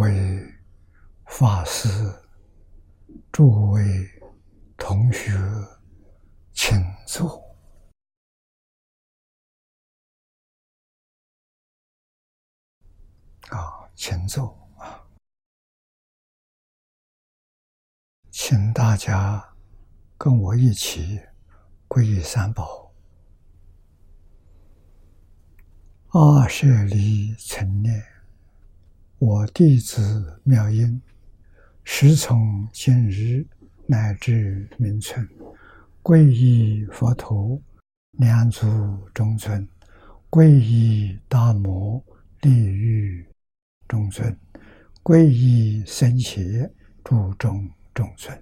位法师、诸位同学，请坐。啊，请坐啊！请大家跟我一起皈依三宝。阿舍离成念，我弟子妙音，时从今日乃至明春，皈依佛陀，两足中尊，皈依大摩利欲中尊，皈依僧伽诸众中尊。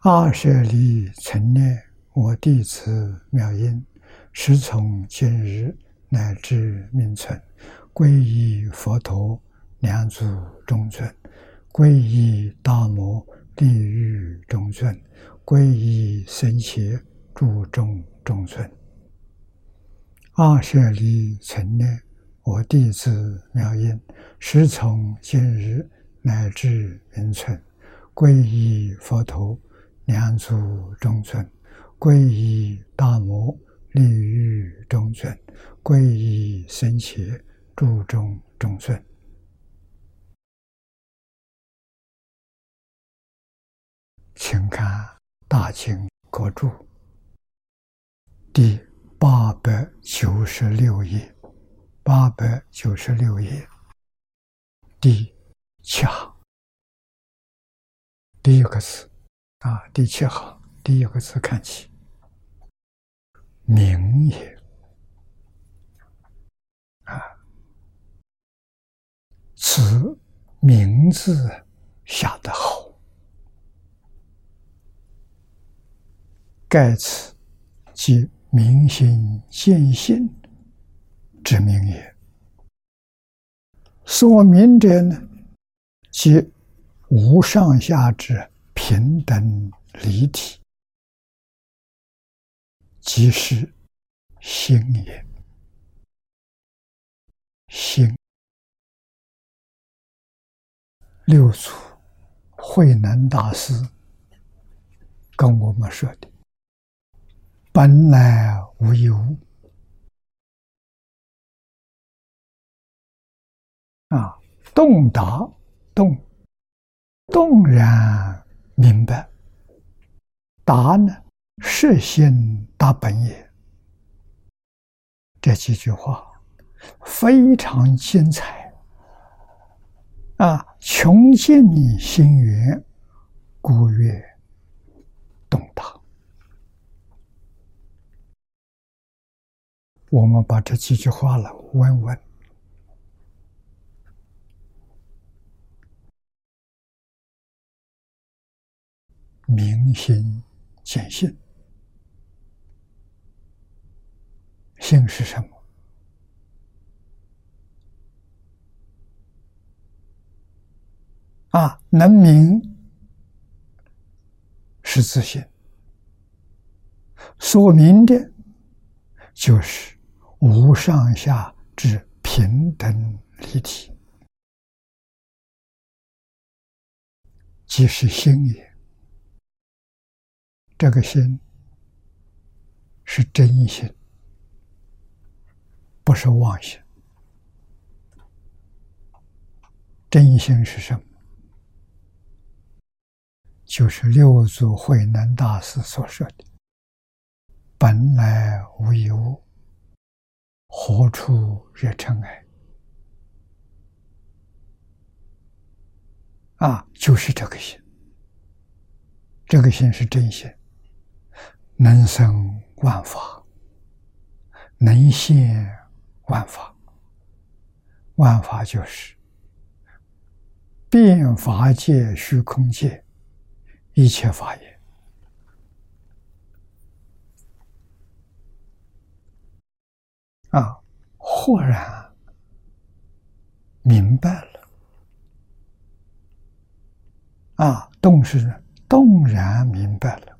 阿舍利成念，我弟子妙音，时从今日。乃至明存，皈依佛陀，两足中尊；皈依大摩地狱中尊；皈依僧伽诸众中尊。阿舍离成念，我弟子妙音，时从今日乃至名存，皈依佛陀，两足中尊；皈依大摩地狱中尊。皈依僧伽，诸众中尊。请看《大清国注》第八百九十六页，八百九十六页第七行第一个字啊，第七行第一个字看起，名也。此名字下得好，盖此即明心见性之名也。所明者呢，即无上下之平等离体，即是心也。心。六祖慧能大师跟我们说的：“本来无一物。”啊，洞达洞，洞然明白。达呢，是心达本也。这几句话非常精彩。啊，穷尽心源，故曰动荡。我们把这几句话了问问：明心见性，性是什么？啊，能明是自信，所明的，就是无上下之平等立体，即是心也。这个心是真心，不是妄心。真心是什么？就是六祖慧能大师所说的：“本来无一物，何处惹尘埃？”啊，就是这个心。这个心是真心，能生万法，能现万法。万法就是变法界、虚空界。一切法也。啊，豁然明白了。啊，动是动然明白了，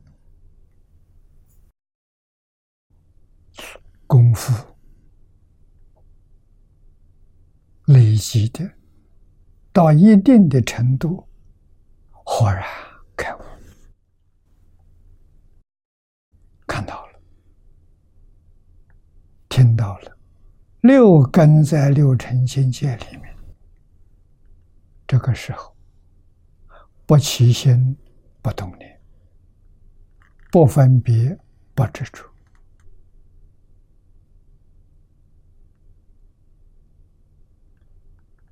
功夫累积的到一定的程度，豁然。开悟，看到了，听到了，六根在六尘境界里面，这个时候不起心，不动念，不分别，不执着。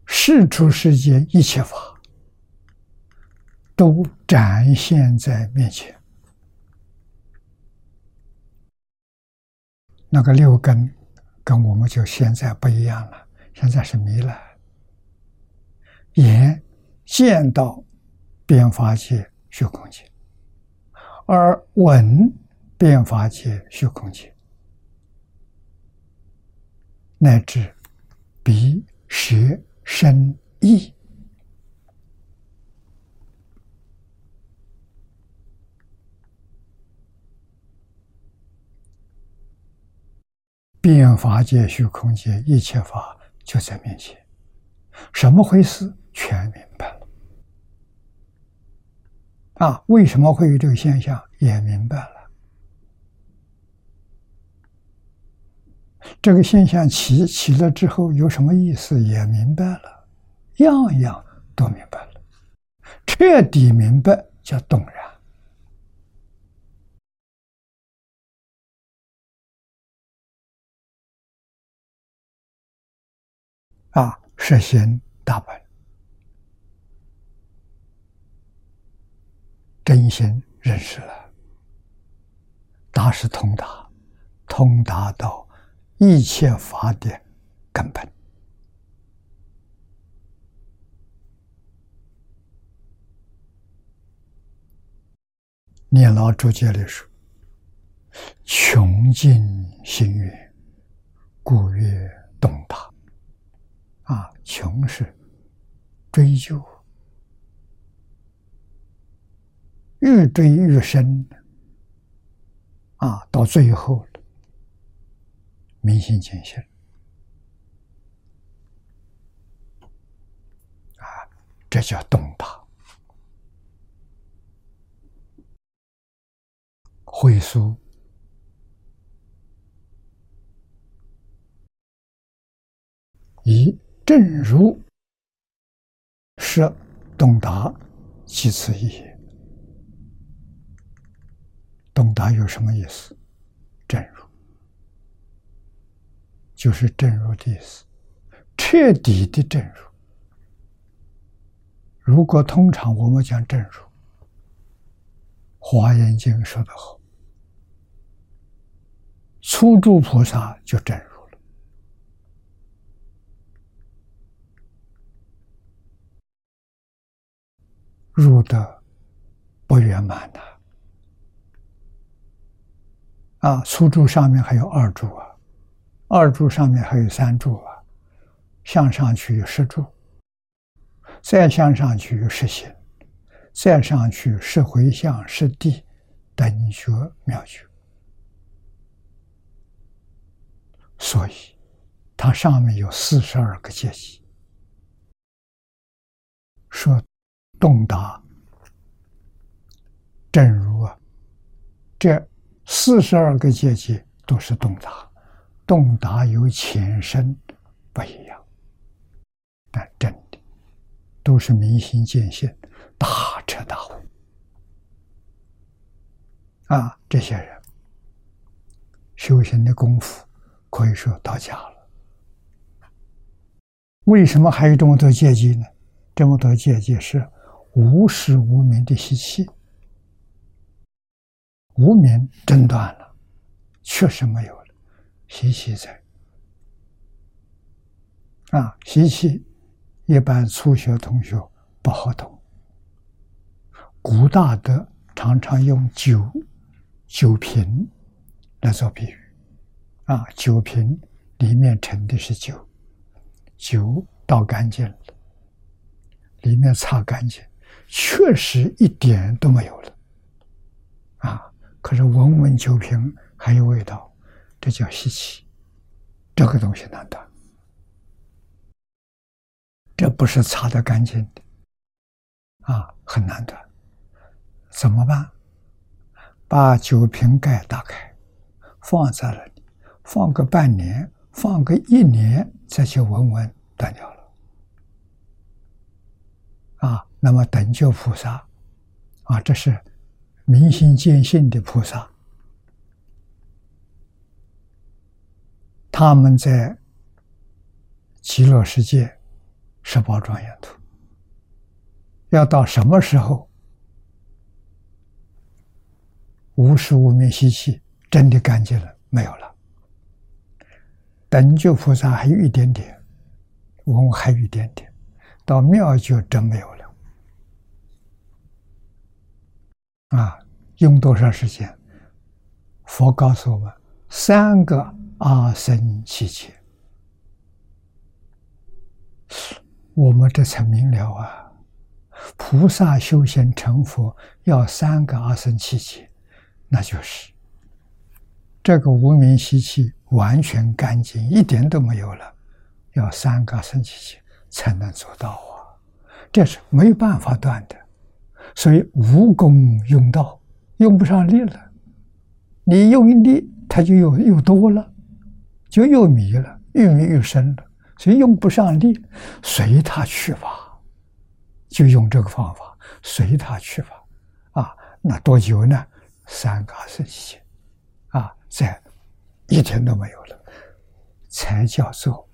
世出世间一切法，都展现在面前。那个六根，跟我们就现在不一样了。现在是迷了，眼见到变法界虚空界，而闻变法界虚空界，乃至鼻舌。身意，法界、虚空界，一切法就在面前。什么回事？全明白了。啊，为什么会有这个现象？也明白了。这个现象起起了之后有什么意思？也明白了，样样都明白了，彻底明白叫动然。啊，实现大本，真心认识了，大是通达，通达到。一切法的根本。念老注解里说：“穷尽心愿，故曰动达。”穷是追究，越追越深，啊，到最后。明心见性啊，这叫动达。会书以正如是懂达，其次意。懂达有什么意思？正如。就是正如的意思，彻底的正如。如果通常我们讲正如，《华严经》说的好，初住菩萨就正如了，入的不圆满的啊，初柱上面还有二柱啊。二柱上面还有三柱啊，向上去有十柱，再向上去有十行，再上去十回向、十地等觉妙觉，所以它上面有四十二个阶级。说洞达正如啊，这四十二个阶级都是洞达。洞达有浅深不一样，但真的都是明心见性、大彻大悟啊！这些人修行的功夫可以说到家了。为什么还有这么多阶级呢？这么多阶级是无始无明的习气，无明中断了，确实没有了。习气在啊，习气一般初学同学不好懂。古大德常常用酒酒瓶来做比喻啊，酒瓶里面盛的是酒，酒倒干净了，里面擦干净，确实一点都没有了啊。可是闻闻酒瓶还有味道。这叫稀奇，这个东西难断这不是擦得干净的，啊，很难断。怎么办？把酒瓶盖打开，放在那里，放个半年，放个一年，再去闻闻，断掉了。啊，那么等觉菩萨，啊，这是明心见性的菩萨，他们在极乐世界十宝庄严土，要到什么时候？无时无灭习气，真的干净了，没有了。等觉菩萨还有一点点，我们还有一点点，到妙觉真没有了。啊，用多长时间？佛告诉我们，三个阿僧祇劫，我们这才明了啊！菩萨修行成佛要三个阿僧祇劫。那就是这个无名习气完全干净，一点都没有了，要三个生气气才能做到啊！这是没有办法断的，所以无功用道，用不上力了。你用力，它就又又多了，就又迷了，越迷越深了。所以用不上力，随他去吧，就用这个方法，随他去吧。啊，那多久呢？三个圣贤啊，在一天都没有了，才叫做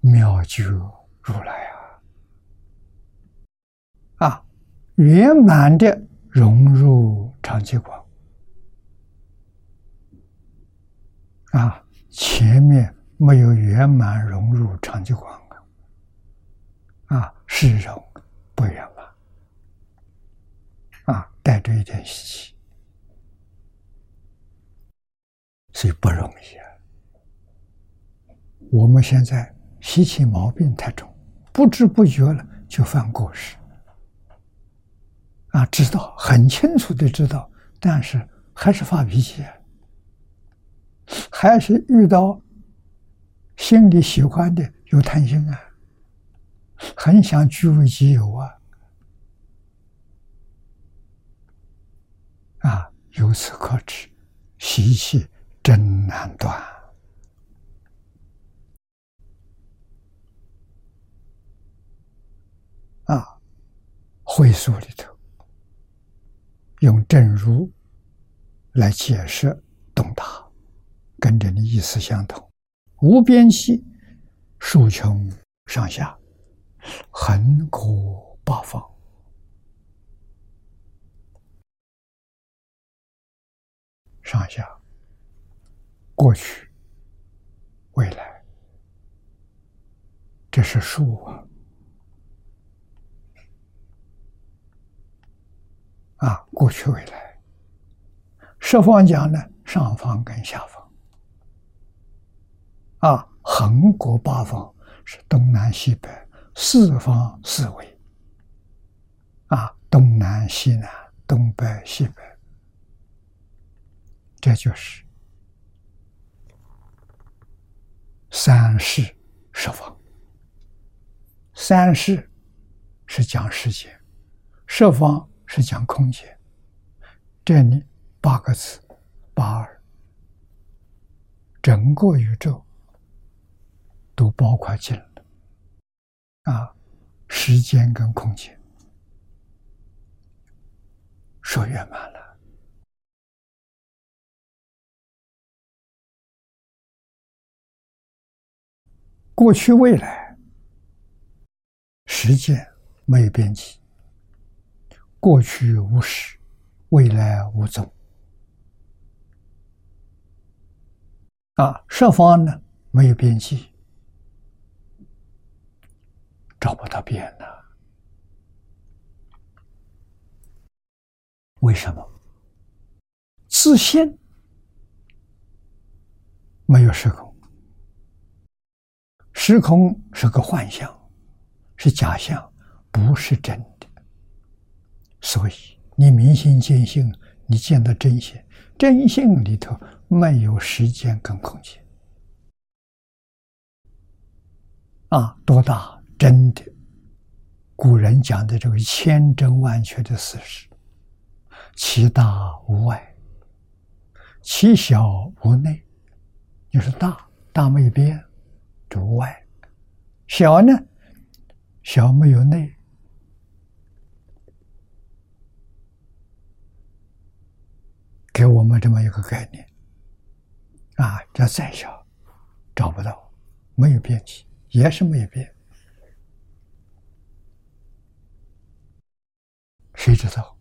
妙觉如来啊！啊，圆满的融入长寂光啊，前面没有圆满融入长寂光啊，啊，是融不圆满。啊，带着一点习气，所以不容易啊。我们现在习气毛病太重，不知不觉了就犯过失。啊，知道很清楚的知道，但是还是发脾气，还是遇到心里喜欢的有贪心啊，很想据为己有啊。啊，由此可知，习气真难断。啊，会所里头用正如来解释东大，跟着你意思相同。无边际，数穷上下，横过八方。上下、过去、未来，这是数啊！啊，过去、未来，十方讲呢，上方跟下方，啊，横过八方是东南西北四方四维，啊，东南西南、东北西北。这就是三世十方。三世是讲时间，十方是讲空间。这里八个字，八二，整个宇宙都包括进了啊，时间跟空间说圆满了。过去、未来，时间没有边际。过去无始，未来无踪。啊，设方呢没有边际，找不到边了。为什么？自信没有时空。时空是个幻象，是假象，不是真。所以你明心见性，你见到真性，真性里头没有时间跟空间。啊，多大真的？古人讲的这个千真万确的事实，其大无外，其小无内。就是大，大没有边，无外；小呢，小没有内。给我们这么一个概念，啊，这再小，找不到，没有边际，也是没有边。谁知道？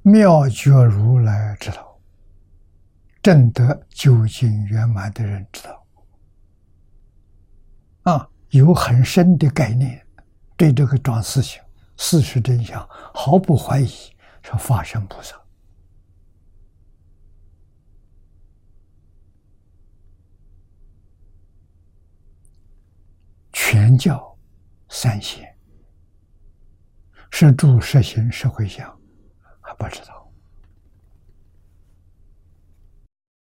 妙觉如来知道，正得究竟圆满的人知道。啊，有很深的概念，对这个桩事情、事实真相毫不怀疑，是法身菩萨。全教三贤是住实行社会相。他不知道，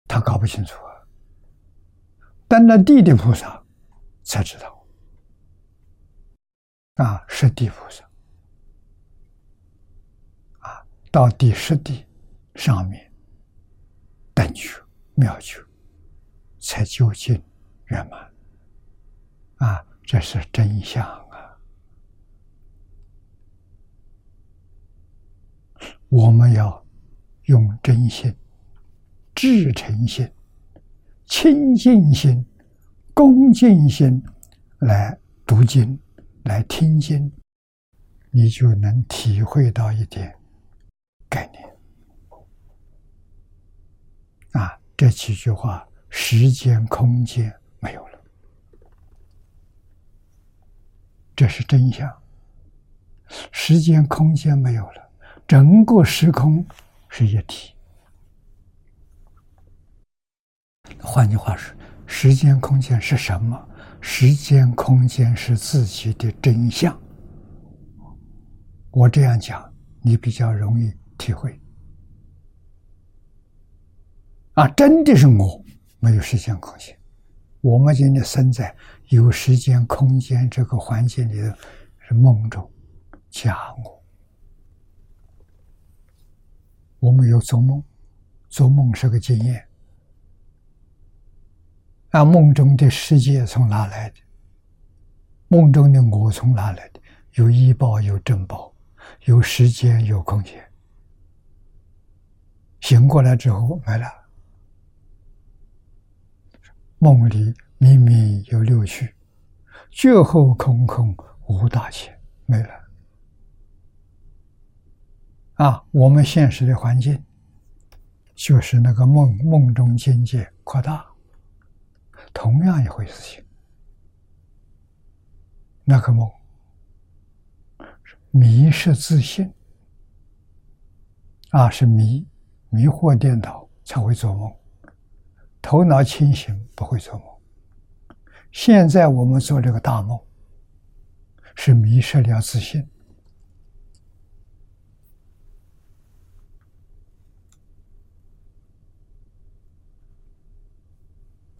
他搞不清楚啊。但那地的菩萨才知道，啊，是地菩萨，啊，到第十地上面等觉妙觉，才究竟圆满，啊，这是真相啊。我们要用真心、至诚心、清净心、恭敬心来读经、来听经，你就能体会到一点概念。啊，这几句话，时间、空间没有了，这是真相。时间、空间没有了。整个时空是一体，换句话说，时间空间是什么？时间空间是自己的真相。我这样讲，你比较容易体会。啊，真的是我，没有时间空间。我们今天生在有时间空间这个环境里头，是梦中假我。我们有做梦，做梦是个经验。啊，梦中的世界从哪来的？梦中的我从哪来的？有医报，有珍宝，有时间，有空间。醒过来之后没了。梦里明明有六趣，觉后空空无大千，没了。啊，我们现实的环境就是那个梦梦中境界扩大，同样一回事情。那个梦迷失自信，啊，是迷迷惑颠倒才会做梦，头脑清醒不会做梦。现在我们做这个大梦，是迷失了自信。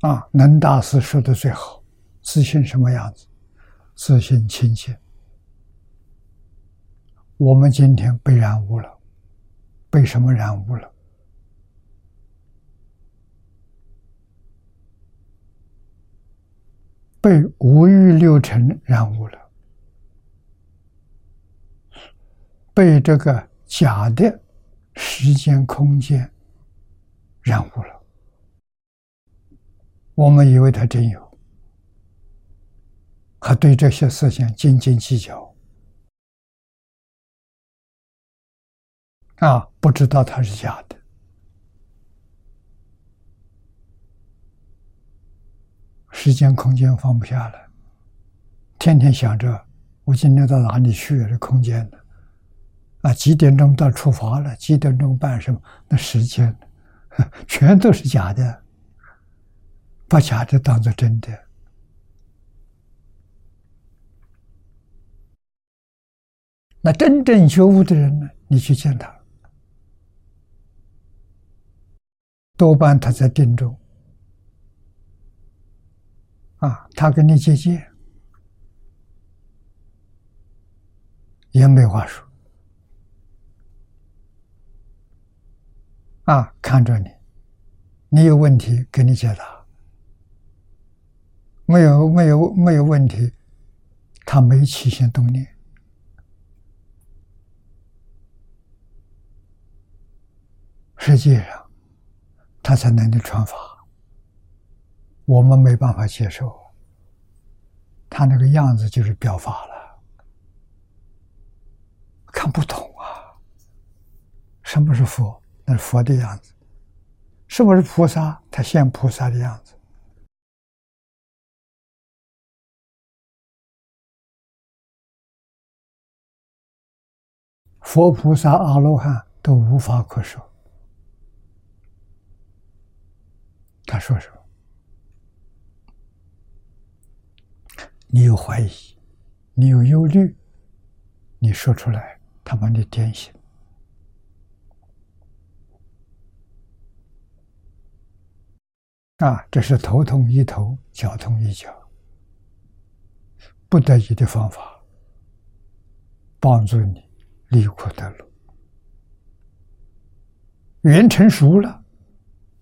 啊，能大师说的最好，自信什么样子？自信清净。我们今天被染污了，被什么染污了？被五欲六尘染污了，被这个假的时间空间染污了。我们以为他真有，还对这些事情斤斤计较，啊，不知道他是假的，时间空间放不下了，天天想着我今天到哪里去？这空间呢？啊，几点钟到出发了？几点钟办什么？那时间 全都是假的。把假的当做真的，那真正觉悟的人呢？你去见他，多半他在定中，啊，他跟你接见也没话说，啊，看着你，你有问题给你解答，没有没有没有问题，他没起心动念，实际上他才能你传法。我们没办法接受，他那个样子就是表法了，看不懂啊。什么是佛？那是佛的样子。什么是菩萨？他现菩萨的样子。佛菩萨、阿罗汉都无法可说。他说什么？你有怀疑，你有忧虑，你说出来，他把你点醒。啊，这是头痛医头，脚痛医脚，不得已的方法，帮助你离苦得乐。缘成熟了，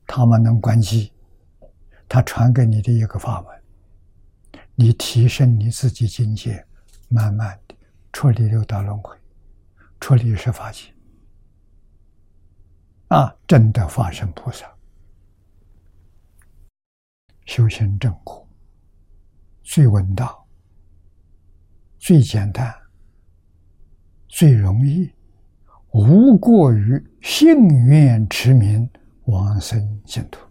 他们能关机，他传给你的一个法门。你提升你自己境界，慢慢的脱离六道轮回，脱离十法界，啊，真的发生菩萨，修行正果，最稳当，最简单，最容易，无过于信愿持名往生净土。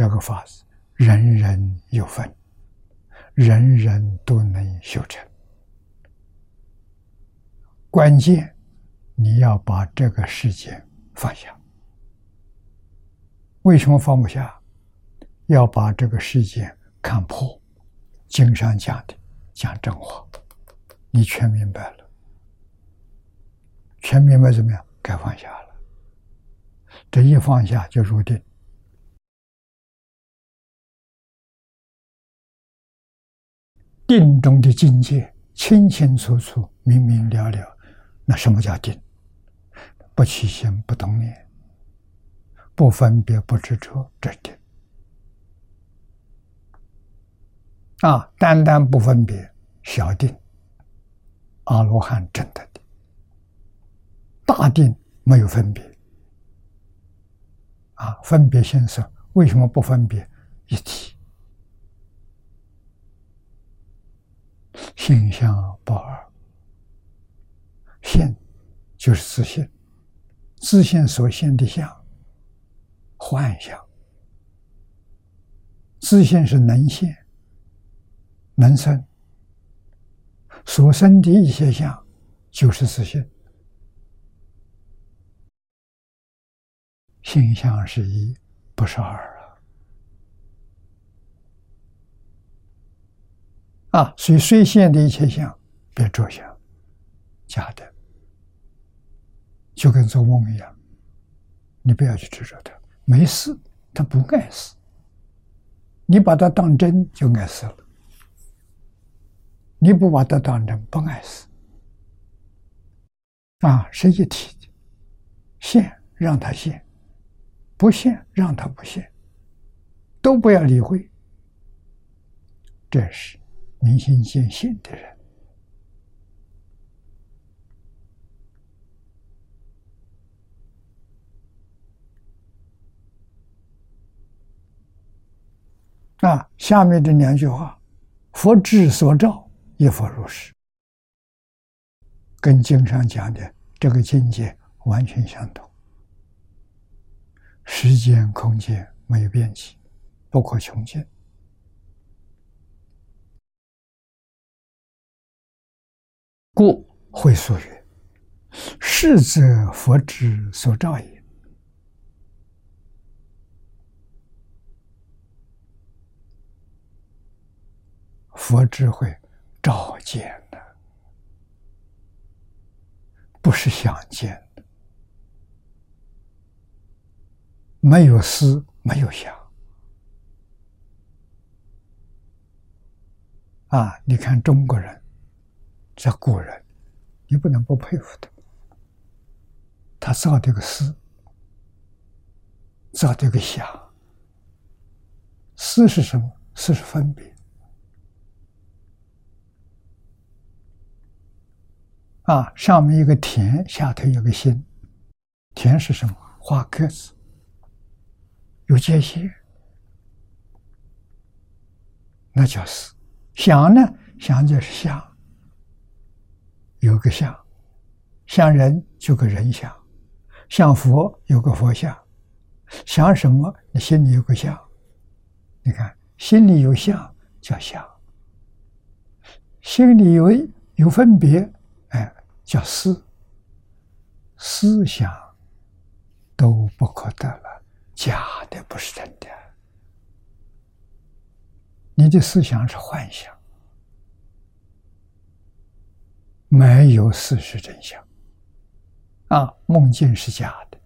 这个法子，人人有份，人人都能修成。关键你要把这个世界放下。为什么放不下？要把这个世界看破。经上讲的，讲真话，你全明白了。全明白怎么样？该放下了。这一放下就入定。定中的境界清清楚楚、明明了了，那什么叫定？不起心、不动念、不分别、不执着，这定。啊，单单不分别，小定。阿罗汉真的，大定没有分别。啊，分别心色为什么不分别？一体。性相不二，现就是自信，自信所现的相，幻象；自信是能现、能生，所生的一些相，就是自信。性相是一，不是二。啊，所以虽现的一切相，别着相，假的，就跟做梦一样，你不要去执着它，没事，它不碍事。你把它当真，就碍事了；你不把它当真，不碍事。啊，是一体的，现让它现，不现让它不现，都不要理会，这是。明心见性的人啊，下面这两句话：“佛智所照，亦复如是。”跟经上讲的这个境界完全相同。时间、空间没有变起，不可穷尽。故会说曰：“是则佛之所照也。”佛智慧照见的，不是想见的，没有思，没有想。啊，你看中国人这古人，你不能不佩服他。他造这个思，造这个想。思是什么？思是分别。啊，上面一个田，下头有个心。田是什么？画格子，有界限，那叫思。想呢？想就是想，有个相，像人就个人相，像佛有个佛像，想什么？你心里有个相。你看，心里有相叫相，心里有有分别，哎。叫思，思想都不可得了，假的不是真的。你的思想是幻想，没有事实真相。啊，梦境是假的。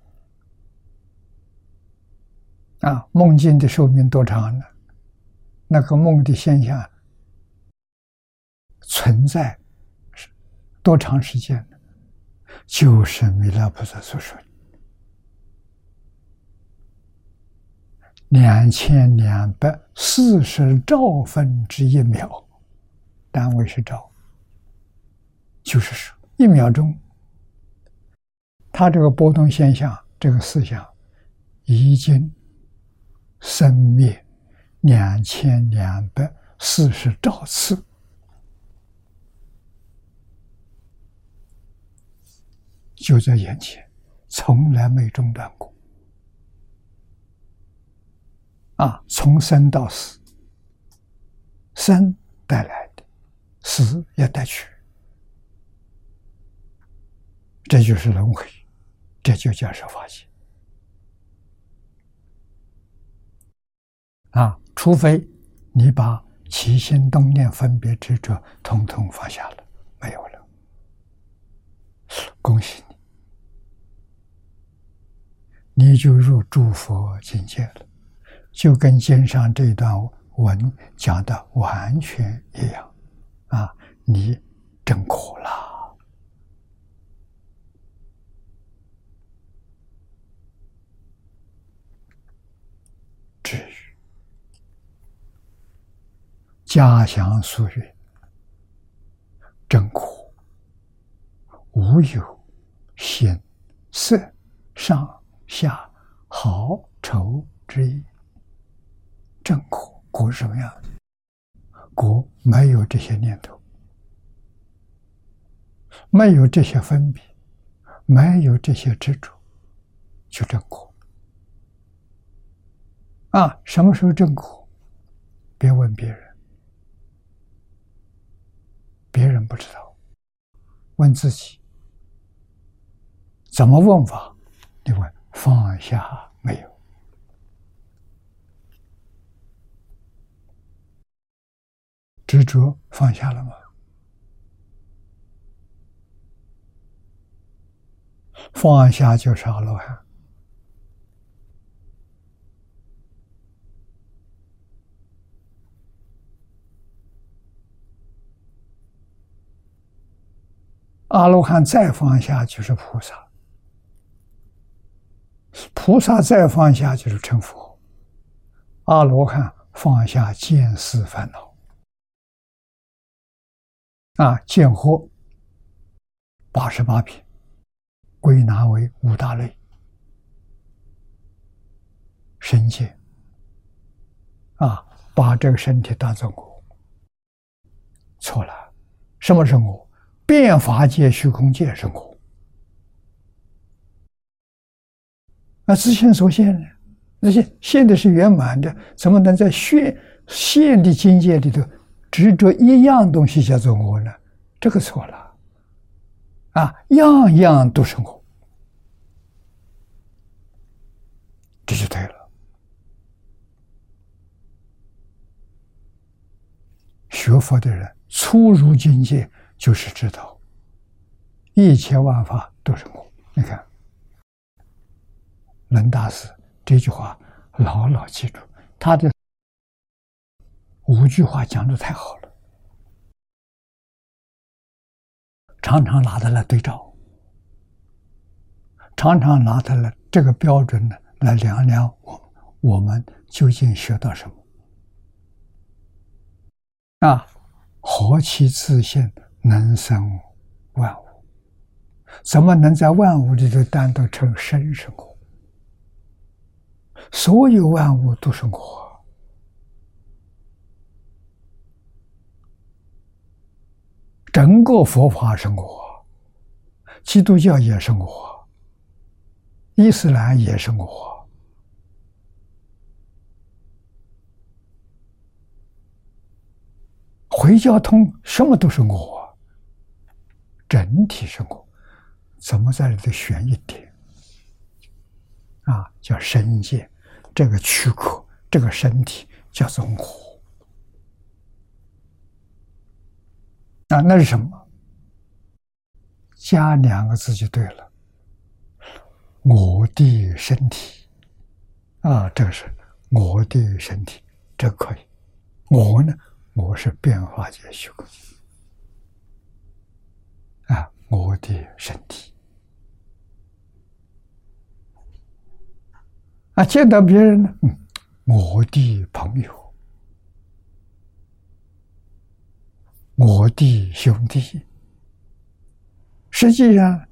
啊，梦境的寿命多长呢？那个梦的现象存在是。多长时间呢？就是弥勒菩萨所说的两千两百四十兆分之一秒，单位是兆，就是说一秒钟，它这个波动现象，这个思想已经生灭两千两百四十兆次。就在眼前，从来没中断过。啊，从生到死，生带来的，死也带去，这就是轮回，这就叫受法界。啊，除非你把起心动念、分别执着统统放下了，没有了，恭喜你。你就入诸佛境界了，就跟经上这段文讲的完全一样，啊，你真苦了。至于家乡俗语，真苦，无有心色上。下好丑之意，正苦苦什么样？苦没有这些念头，没有这些分别，没有这些执着，就正苦。啊，什么时候正苦？别问别人，别人不知道，问自己。怎么问法？你问。放下没有？执着放下了吗？放下就是阿罗汉。阿罗汉再放下就是菩萨。菩萨再放下就是成佛，阿罗汉放下见思烦恼，啊，见惑八十八品归纳为五大类，身界，啊，把这个身体当做我，错了，什么是我？变法界、虚空界是我。那自性所现呢？那些现的是圆满的，怎么能在现现的境界里头执着一样东西叫做我呢？这个错了，啊，样样都是我，这就对了。学佛的人初入境界，就是知道一切万法都是我。你看。能大师这句话牢牢记住，他的五句话讲的太好了。常常拿它来对照，常常拿它来这个标准呢来量量我我们究竟学到什么啊？何其自信，能生万物？怎么能在万物里头单独成生生活？所有万物都是我，整个佛法是我，基督教也是我，伊斯兰也是我，回教通什么都是我，整体生活。怎么在里头选一点？啊，叫身界，这个躯壳，这个身体叫做我。啊，那是什么？加两个字就对了。我的身体，啊，这个是我的身体，这可以。我呢，我是变化界虚空。我的身体。啊，见到别人呢，我的朋友，我的兄弟，实际上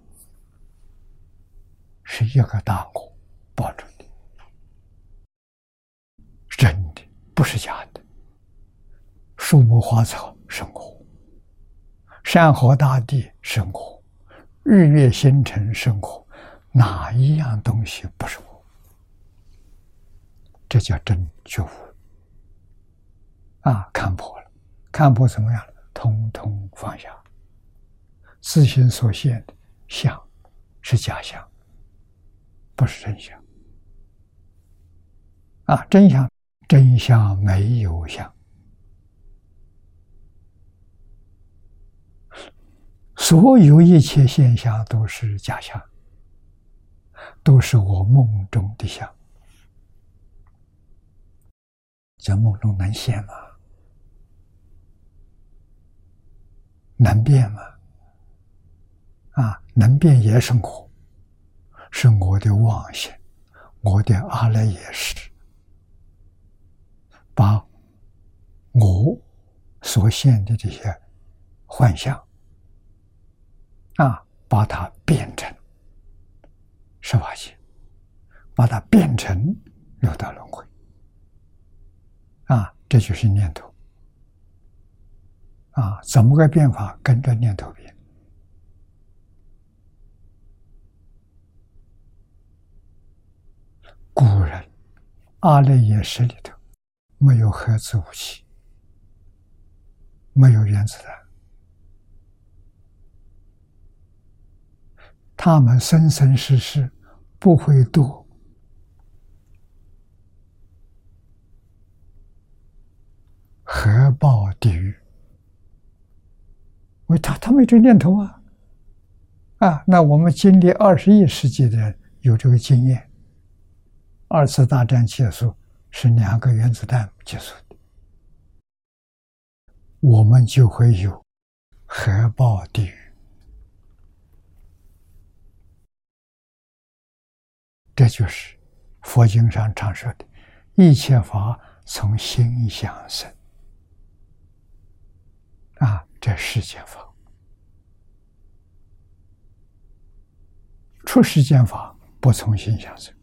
是一个大我抱着的，真的不是假的。树木花草是我，山河大地是我，日月星辰是我，哪一样东西不是我？这叫真觉悟啊！看破了，看破怎么样了？通通放下，自心所现的相是假象，不是真相啊！真相，真相没有相，所有一切现象都是假象，都是我梦中的相。在梦中能现吗？能变吗？啊，能变也是我，是我的妄想，我的阿赖耶识，把我所现的这些幻象啊，把它变成十八界，把它变成六道轮回。啊，这就是念头。啊，怎么个变法？跟着念头变。古人阿赖耶识里头没有核子武器，没有原子弹，他们生生世世不会堕。核爆地狱，为他他没这念头啊，啊，那我们经历二十一世纪的人有这个经验，二次大战结束是两个原子弹结束。的，我们就会有核爆地狱，这就是佛经上常说的“一切法从心想生”。啊，这世间法，出世间法不从心想生，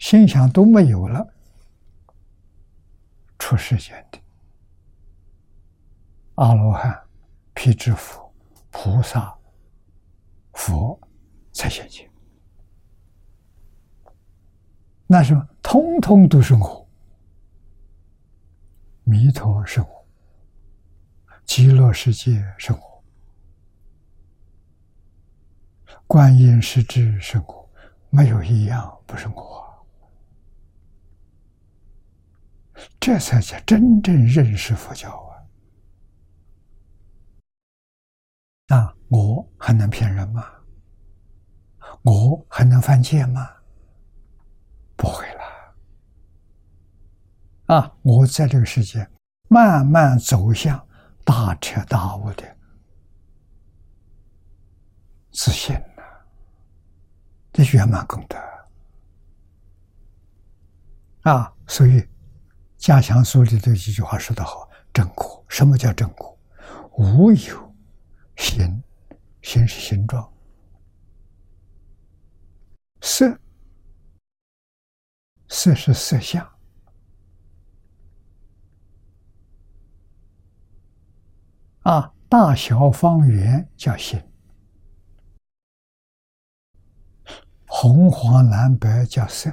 心想都没有了，出世间的。阿罗汉、辟支佛、菩萨、佛才现前，那什么，通通都是我，弥陀是我。极乐世界是我，观音是智是我，没有一样不是我，这才叫真正认识佛教啊！啊，我还能骗人吗？我还能犯戒吗？啊，我在这个世界慢慢走向大彻大悟的自信呐、啊，这圆满功德啊，所以《加强书》里的一句话说得好：“正果，什么叫正果？无有形，形是形状。”色，色是色相，啊，大小方圆叫形。”红黄蓝白叫色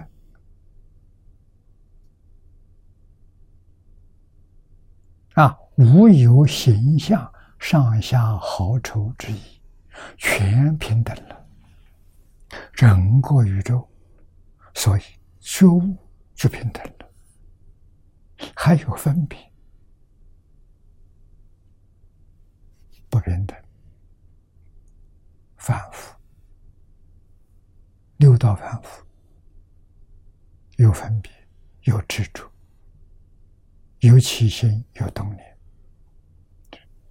啊，无有形象上下好丑之意，全平等了。整个宇宙，所以觉悟就平等了，还有分别不平等，反复。六道反复，有分别，有执着，有起心，有动念，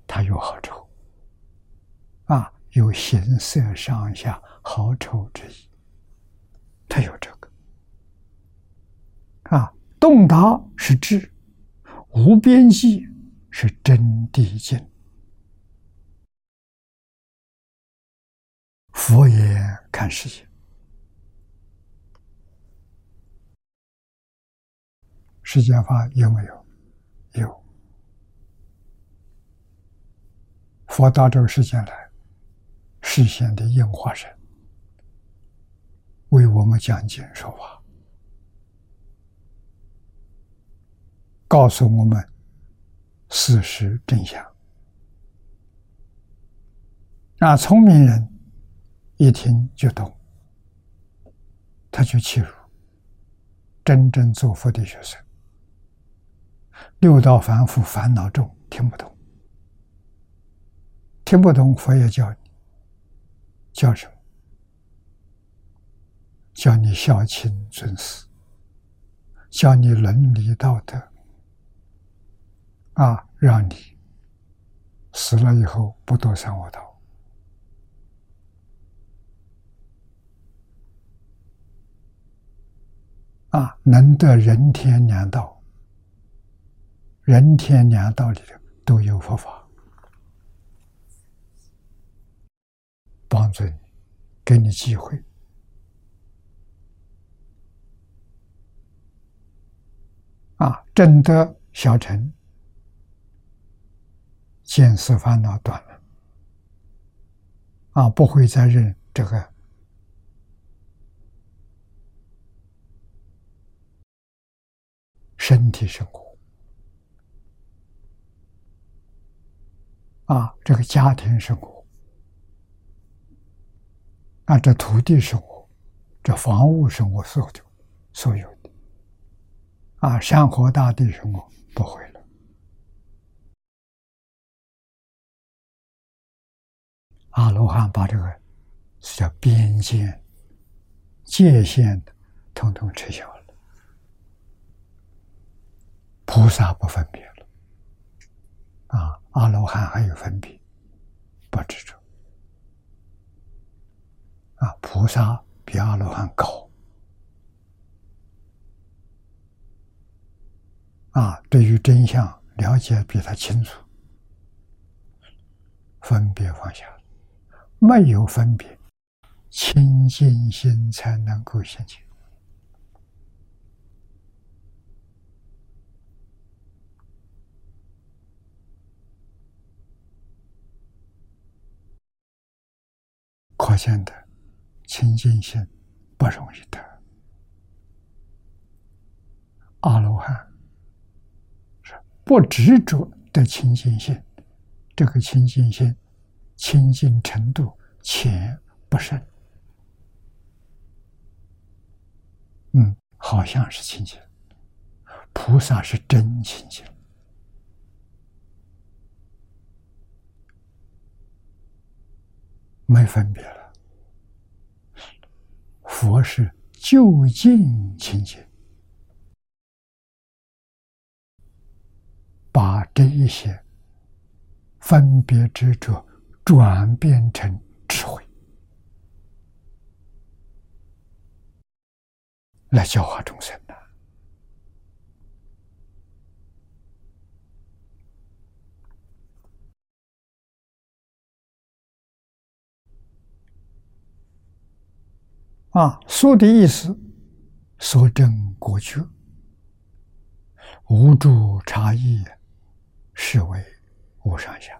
它有好丑啊，有形色上下好丑之意，它有这个啊。动达是智，无边际是真谛境。佛言看世界。世间法有没有？有。佛到这个世间来，世间的应化身，为我们讲经说法，告诉我们事实真相。让聪明人一听就懂，他就切入，真正做佛的学生。六道凡夫烦恼重，听不懂，听不懂佛也教你，叫什么？教你孝亲尊师，教你伦理道德，啊，让你死了以后不堕三恶道，啊，能得人天两道。人天两道里头都有佛法，帮助你，给你机会啊！真得小乘，见思烦恼断了啊，不会再认这个身体生活。啊，这个家庭生活，啊，这土地生活，这房屋生活，所有的，所有的，啊，山河大地生活不会了。阿罗汉把这个是叫边界、界限的，统统撤销。菩萨不分别了，啊。阿罗汉还有分别，不执着啊！菩萨比阿罗汉高啊！对于真相了解比他清楚，分别放下，没有分别，清净心才能够现前。可见的清净心不容易得。阿罗汉是不执着的清净心，这个清净心清净程度浅不深。嗯，好像是清净，菩萨是真清净。没分别了，佛是就近清净，把这一些分别执着转变成智慧，来教化众生的啊！说的意思，所证果觉，无诸差异，是为无上相。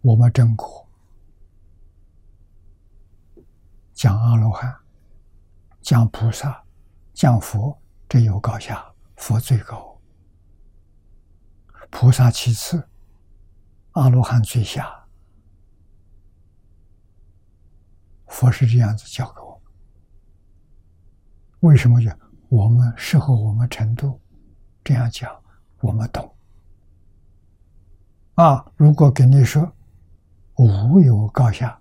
我们真果讲阿罗汉，讲菩萨，讲佛，这有高下，佛最高，菩萨其次，阿罗汉最下。佛是这样子教给我们，为什么讲我们适合我们程度？这样讲我们懂啊！如果跟你说。无有高下，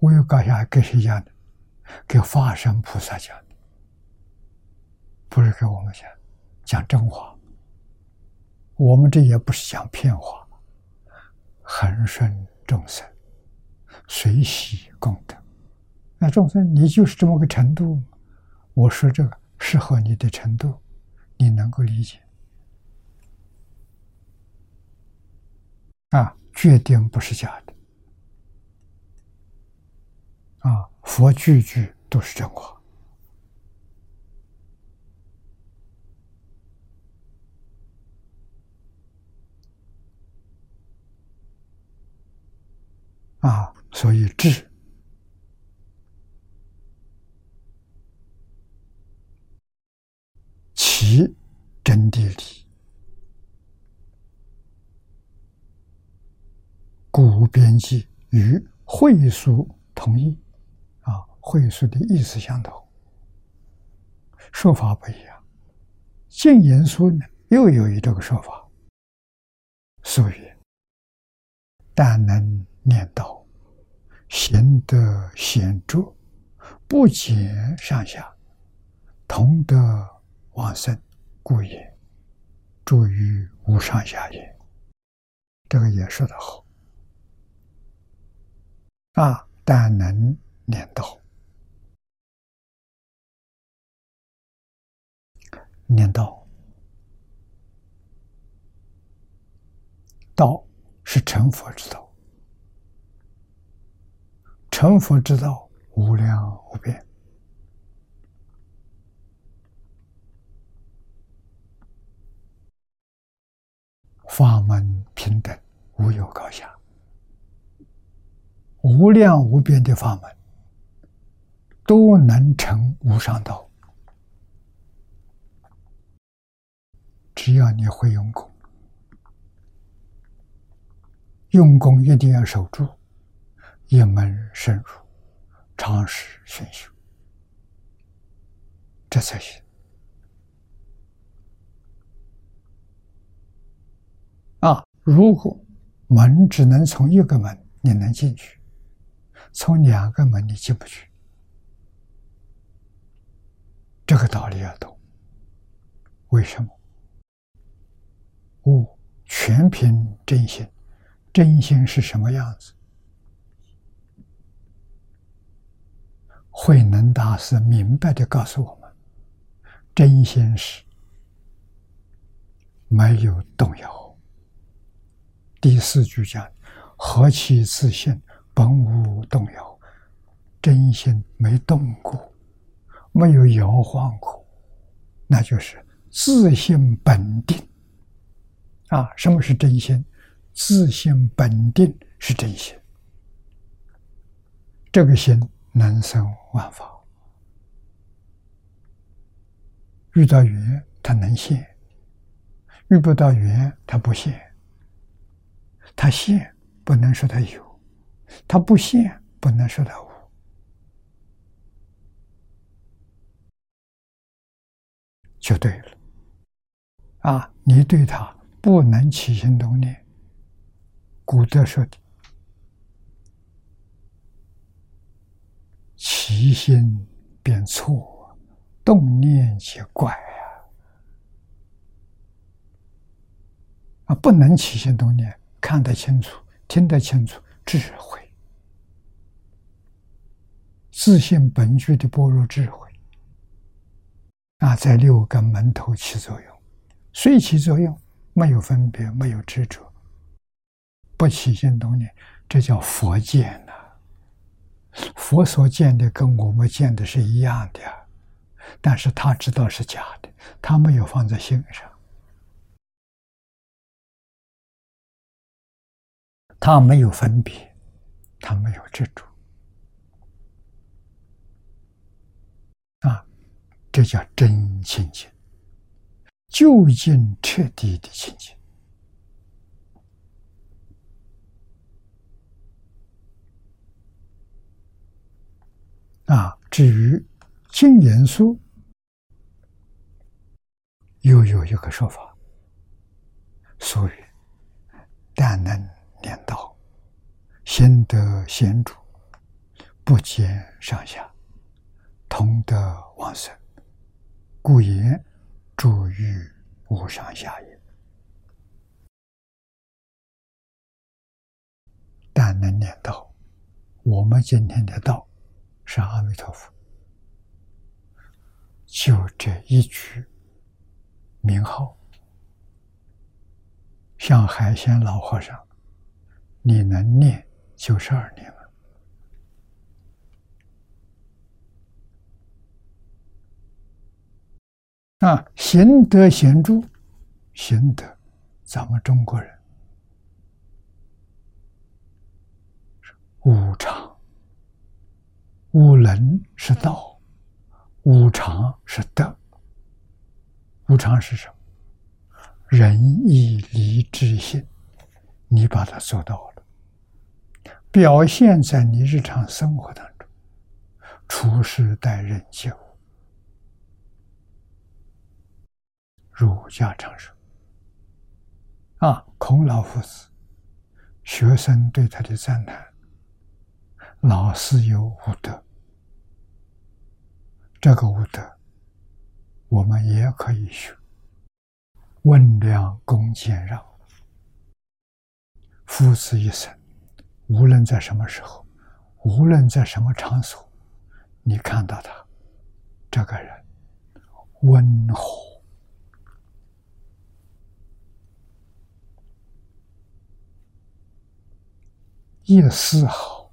无有高下，给谁讲的？给法身菩萨讲的，不是给我们讲，讲真话。我们这也不是讲骗话，恒顺众生，随喜功德。那众生，你就是这么个程度，我说这个适合你的程度，你能够理解啊？决定不是假的，啊！佛句句都是真话，啊！所以智其真谛理。古编辑与会书同意，啊，会书的意思相同，说法不一样。净言书呢，又有一这个说法，所以但能念道，贤德显著，不减上下，同德往生，故也。住于无上下也。这个也说得好。啊！但能念道，念道，道是成佛之道，成佛之道无量无边，法门平等，无有高下。无量无边的法门，都能成无上道。只要你会用功，用功一定要守住，一门深入，长时熏修，这才行。啊，如果门只能从一个门，你能进去。从两个门你进不去，这个道理要懂。为什么？悟全凭真心，真心是什么样子？慧能大师明白的告诉我们：真心是没有动摇。第四句讲：何其自信！本无动摇，真心没动过，没有摇晃过，那就是自信本定。啊，什么是真心？自信本定是真心。这个心能生万法，遇到缘他能现，遇不到缘他不现。他现不能说他有。他不现，不能说他无，就对了。啊，你对他不能起心动念。古德说的“起心便错，动念即怪”啊，啊，不能起心动念，看得清楚，听得清楚，智慧。自信本具的般若智慧啊，在六根门头起作用，虽起作用，没有分别，没有执着，不起心动念，这叫佛见呐。佛所见的跟我们见的是一样的，但是他知道是假的，他没有放在心上，他没有分别，他没有执着。啊这叫真清净，究竟彻底的清净。啊！至于净严书，又有一个说法，所谓“但能念道，先得先主，不减上下，同得往生。”故言诸欲无上下也，但能念道。我们今天的道是阿弥陀佛，就这一句名号，像海鲜老和尚，你能念九十二年。啊，行德贤著，行德，咱们中国人无常，五能是道，无常是德。无常是什么？仁义礼智信，你把它做到了，表现在你日常生活当中，处事待人接物。儒家常说：“啊，孔老夫子，学生对他的赞叹，老师有无德。这个无德，我们也可以学。温良恭俭让，夫子一生，无论在什么时候，无论在什么场所，你看到他，这个人温和。”一丝毫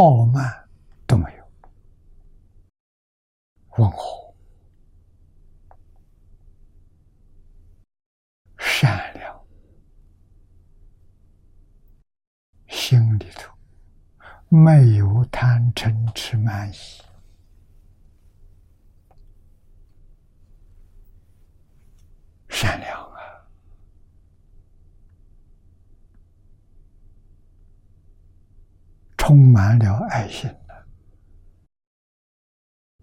傲慢都没有，温和、善良，心里头没有贪嗔痴慢疑。善良。充满了爱心的。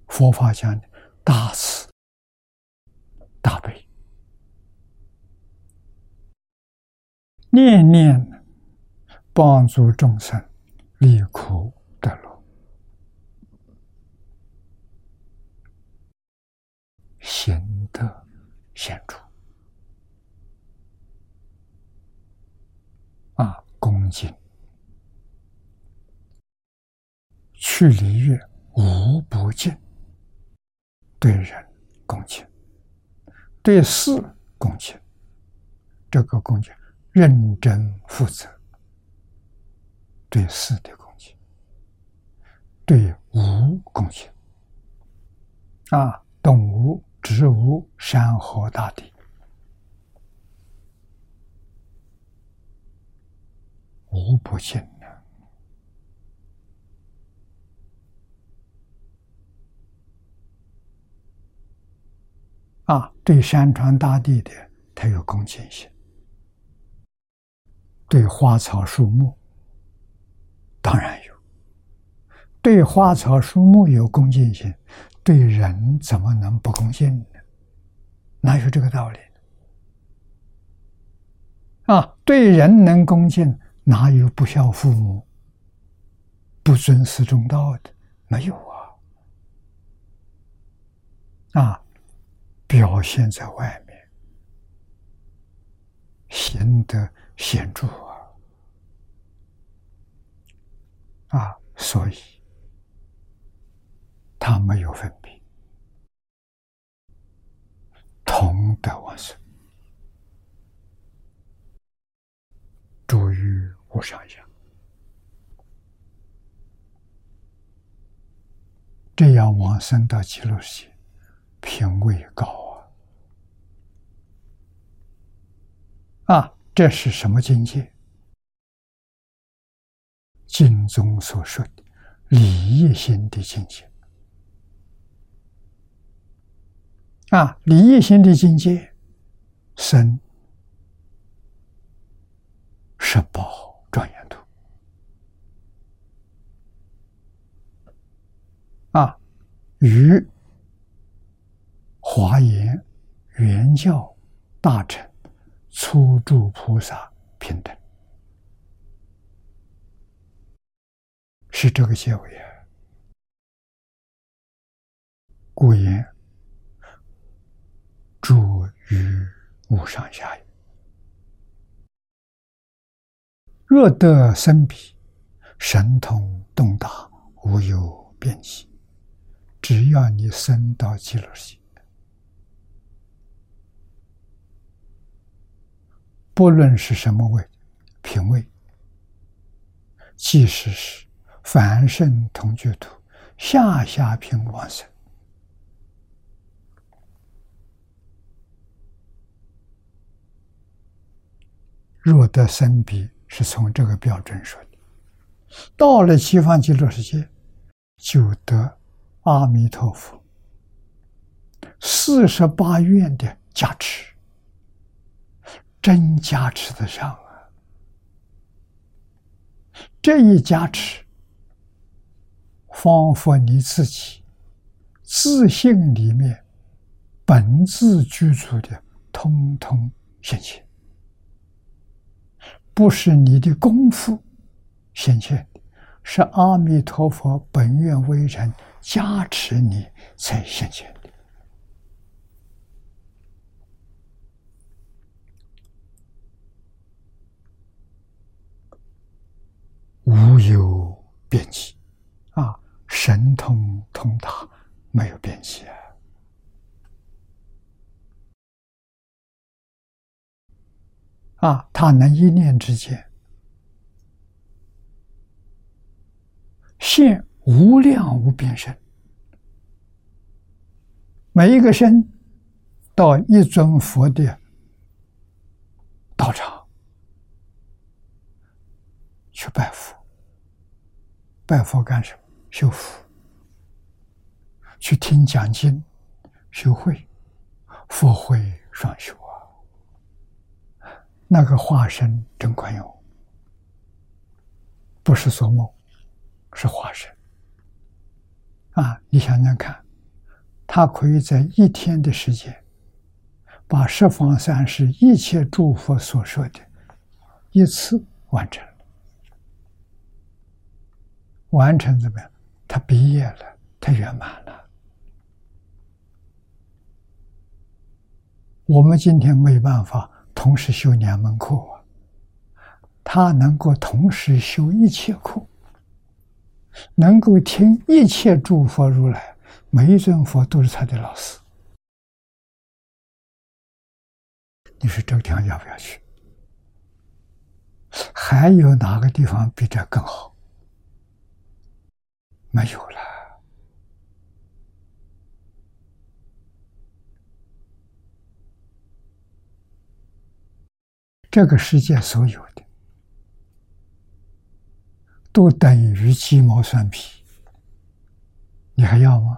佛法讲的大慈大悲，念念帮助众生离苦得乐，行得显著啊，恭敬。去离月无不见，对人恭敬，对事恭敬。这个恭敬认真负责，对事的恭敬，对物恭敬。啊，动物、植物、山河大地，无不敬。啊，对山川大地的，他有恭敬心；对花草树木，当然有；对花草树木有恭敬心，对人怎么能不恭敬呢？哪有这个道理？啊，对人能恭敬，哪有不孝父母、不尊师重道的？没有啊！啊。表现在外面，显得显著啊！啊，所以他没有分别，同的往生，住于无上相。这样往生到极乐世界，品位高啊！啊，这是什么境界？经中所说的理业心的境界啊，理业心的境界，生十宝庄严图啊，与华严圆教大乘初住菩萨平等。是这个结尾啊！故言住于无上下也。若得生彼，神通洞达，无有边际。只要你生到极乐世界，不论是什么位、品位，即使是。凡圣同居土，下下品往生。若得生彼，是从这个标准说的。到了西方极乐世界，就得阿弥陀佛四十八愿的加持，真加持得上啊！这一加持。仿佛你自己自信里面本自居住的，通通显现，不是你的功夫显现，是阿弥陀佛本愿微尘加持你才显现的，无有边际啊！神通通达，没有变现啊！他能一念之间现无量无边身，每一个身到一尊佛的道场去拜佛，拜佛干什么？修福，去听讲经，修会，佛会双修啊！那个化身真管用，不是做梦，是化身啊！你想想看，他可以在一天的时间，把十方三世一切诸佛所说的，一次完成，完成怎么样？他毕业了，他圆满了。我们今天没办法同时修两门课，他能够同时修一切课，能够听一切诸佛如来，每一尊佛都是他的老师。你说这个地方要不要去？还有哪个地方比这更好？没有了，这个世界所有的都等于鸡毛蒜皮，你还要吗？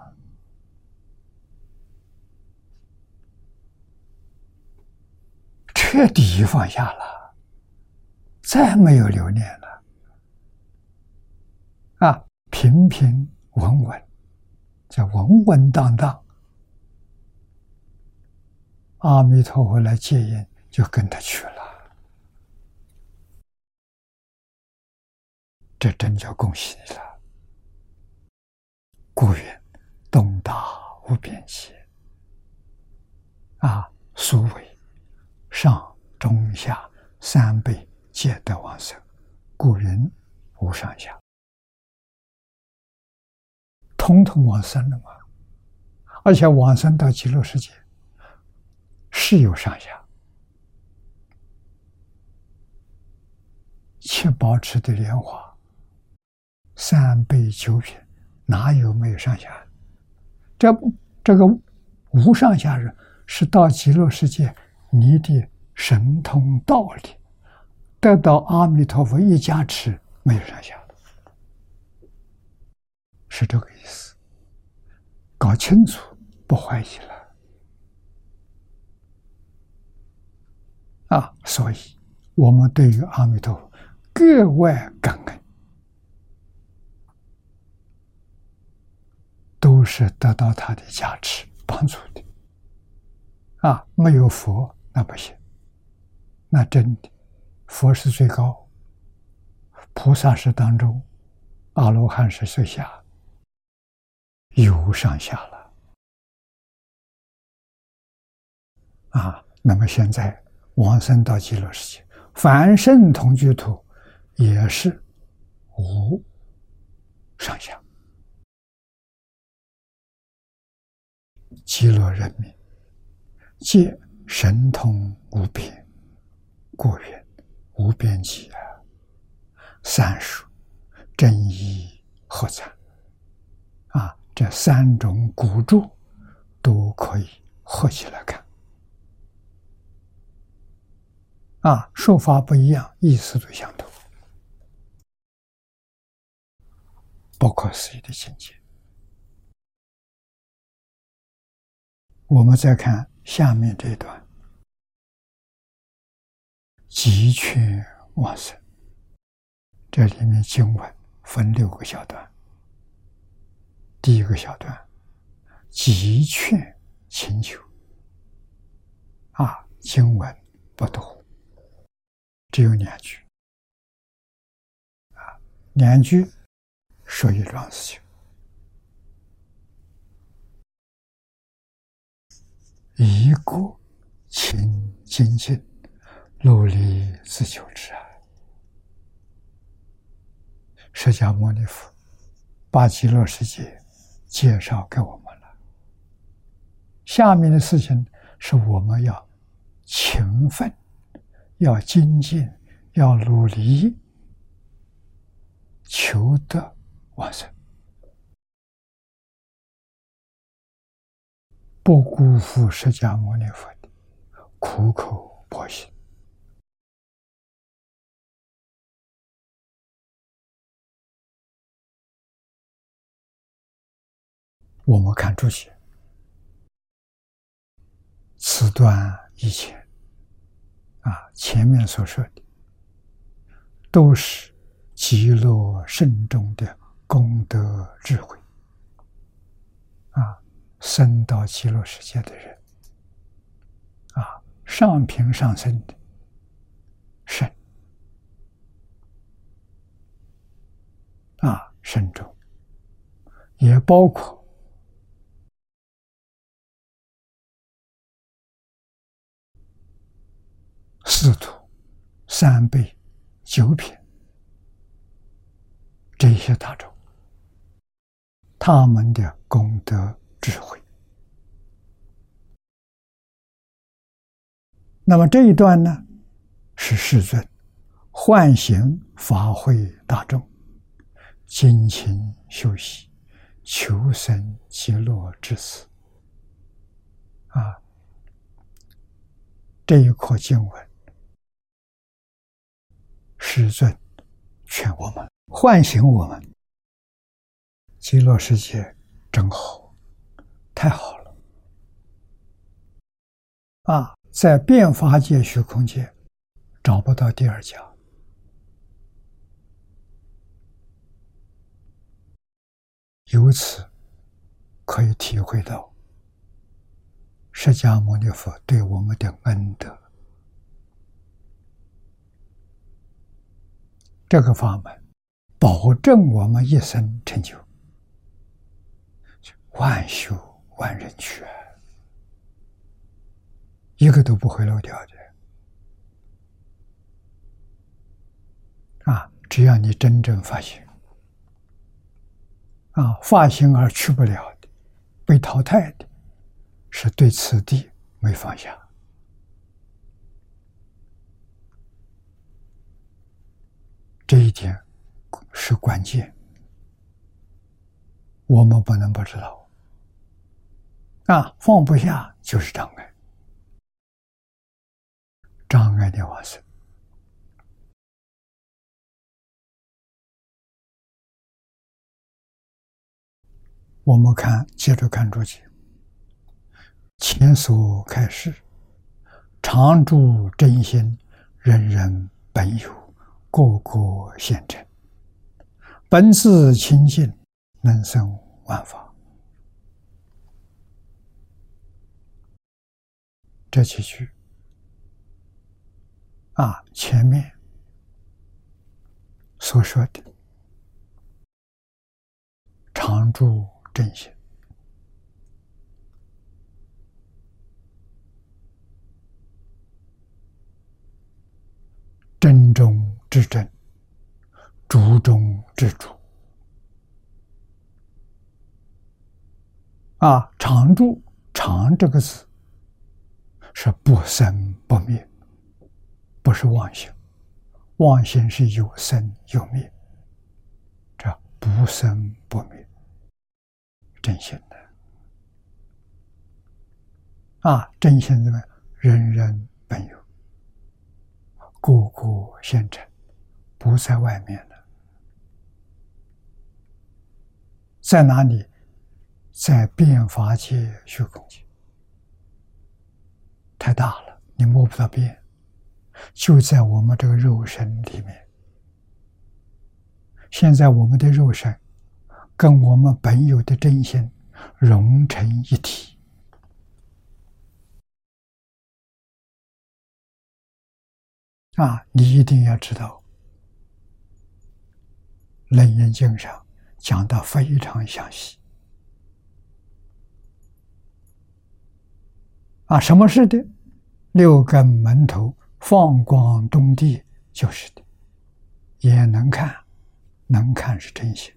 彻底放下了，再没有留恋，平平稳稳，叫稳稳当当。阿弥陀佛来接引，就跟他去了。这真叫恭喜你了！故云：“东大无边际。”啊，所谓上中下三辈皆得往生，故云无上下。统统往生了嘛。而且往生到极乐世界是有上下，七宝池的莲花，三杯九品，哪有没有上下？这这个无上下人是到极乐世界，你的神通道理得到阿弥陀佛一加持，没有上下，是这个意思。搞清楚，不怀疑了啊！所以，我们对于阿弥陀佛格外感恩，都是得到他的加持帮助的啊！没有佛那不行，那真的佛是最高，菩萨是当中，阿罗汉是最下。有上下了啊！那么现在往生到极乐世界，凡圣同居土也是无上下。极乐人民皆神通无边，过远无边际啊！三数真义何在？这三种古著都可以合起来看，啊，说法不一样，意思都相同，不可思议的境界。我们再看下面这段，集劝往生，这里面经文分六个小段。第一个小段，急劝请求，啊，经文不多，只有两句，啊，两句说一桩事情，一个勤精进，努力自求之啊，释迦牟尼佛把极乐世界。介绍给我们了。下面的事情是我们要勤奋、要精进、要努力，求得完成，不辜负释迦牟尼佛的苦口婆心。我们看注解，此段以前啊，前面所说的都是极乐圣众的功德智慧。啊，升到极乐世界的人啊，上品上升的圣啊，圣众也包括。四土、三辈、九品，这些大众，他们的功德智慧。那么这一段呢，是世尊唤醒法会大众，精勤修习，求生极乐之时。啊，这一课经文。师尊劝我们，唤醒我们。极乐世界真好，太好了！啊，在变法界、虚空界找不到第二家。由此可以体会到释迦牟尼佛对我们的恩德。这个法门，保证我们一生成就，万修万人去，一个都不会漏掉的。啊，只要你真正发心，啊，发心而去不了的，被淘汰的，是对此地没放下。这一点是关键，我们不能不知道。啊，放不下就是障碍，障碍的话是。我们看，接着看主题。前所开示，常住真心，人人本有，个个现成。本自清净，能生万法。这几句啊，前面所说的常住。真心，真中之真，主中之主。啊，常住常这个字是不生不灭，不是妄心。妄心是有生有灭，这不生不灭。真心的啊，真心怎么？人人本有，个个现成，不在外面的，在哪里？在变法界、虚空界，太大了，你摸不到边，就在我们这个肉身里面。现在我们的肉身。跟我们本有的真心融成一体啊！你一定要知道，《楞严经》上讲的非常详细啊！什么是的？六根门头放光东地就是的，也能看，能看是真心。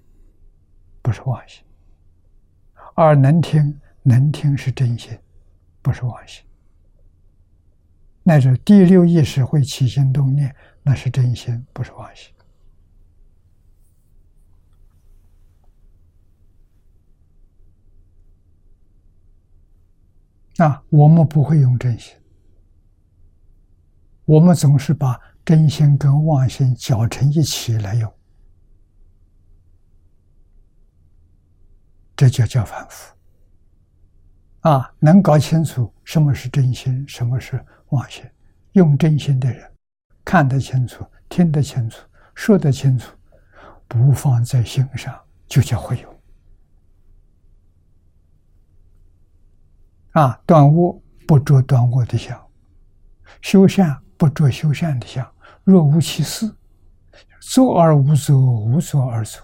不是妄心，而能听能听是真心，不是妄心。乃至第六意识会起心动念，那是真心，不是妄心。啊，我们不会用真心，我们总是把真心跟妄心搅成一起来用。这就叫反复啊！能搞清楚什么是真心，什么是妄心，用真心的人看得清楚、听得清楚、说得清楚，不放在心上，就叫会有啊！断恶不着断恶的相，修善不着修善的相，若无其事，做而无作，无作而作，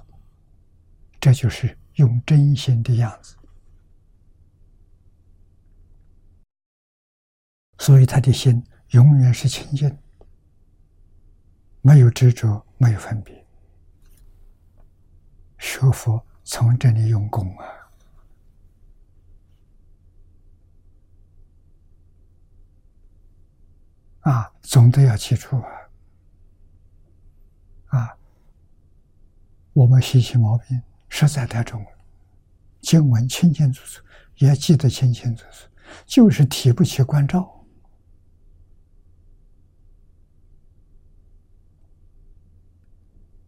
这就是。用真心的样子，所以他的心永远是清净，没有执着，没有分别。学佛从这里用功啊！啊，总得要记住啊！啊，我们习气毛病。实在太重了，经文清清楚楚，也记得清清楚楚，就是提不起关照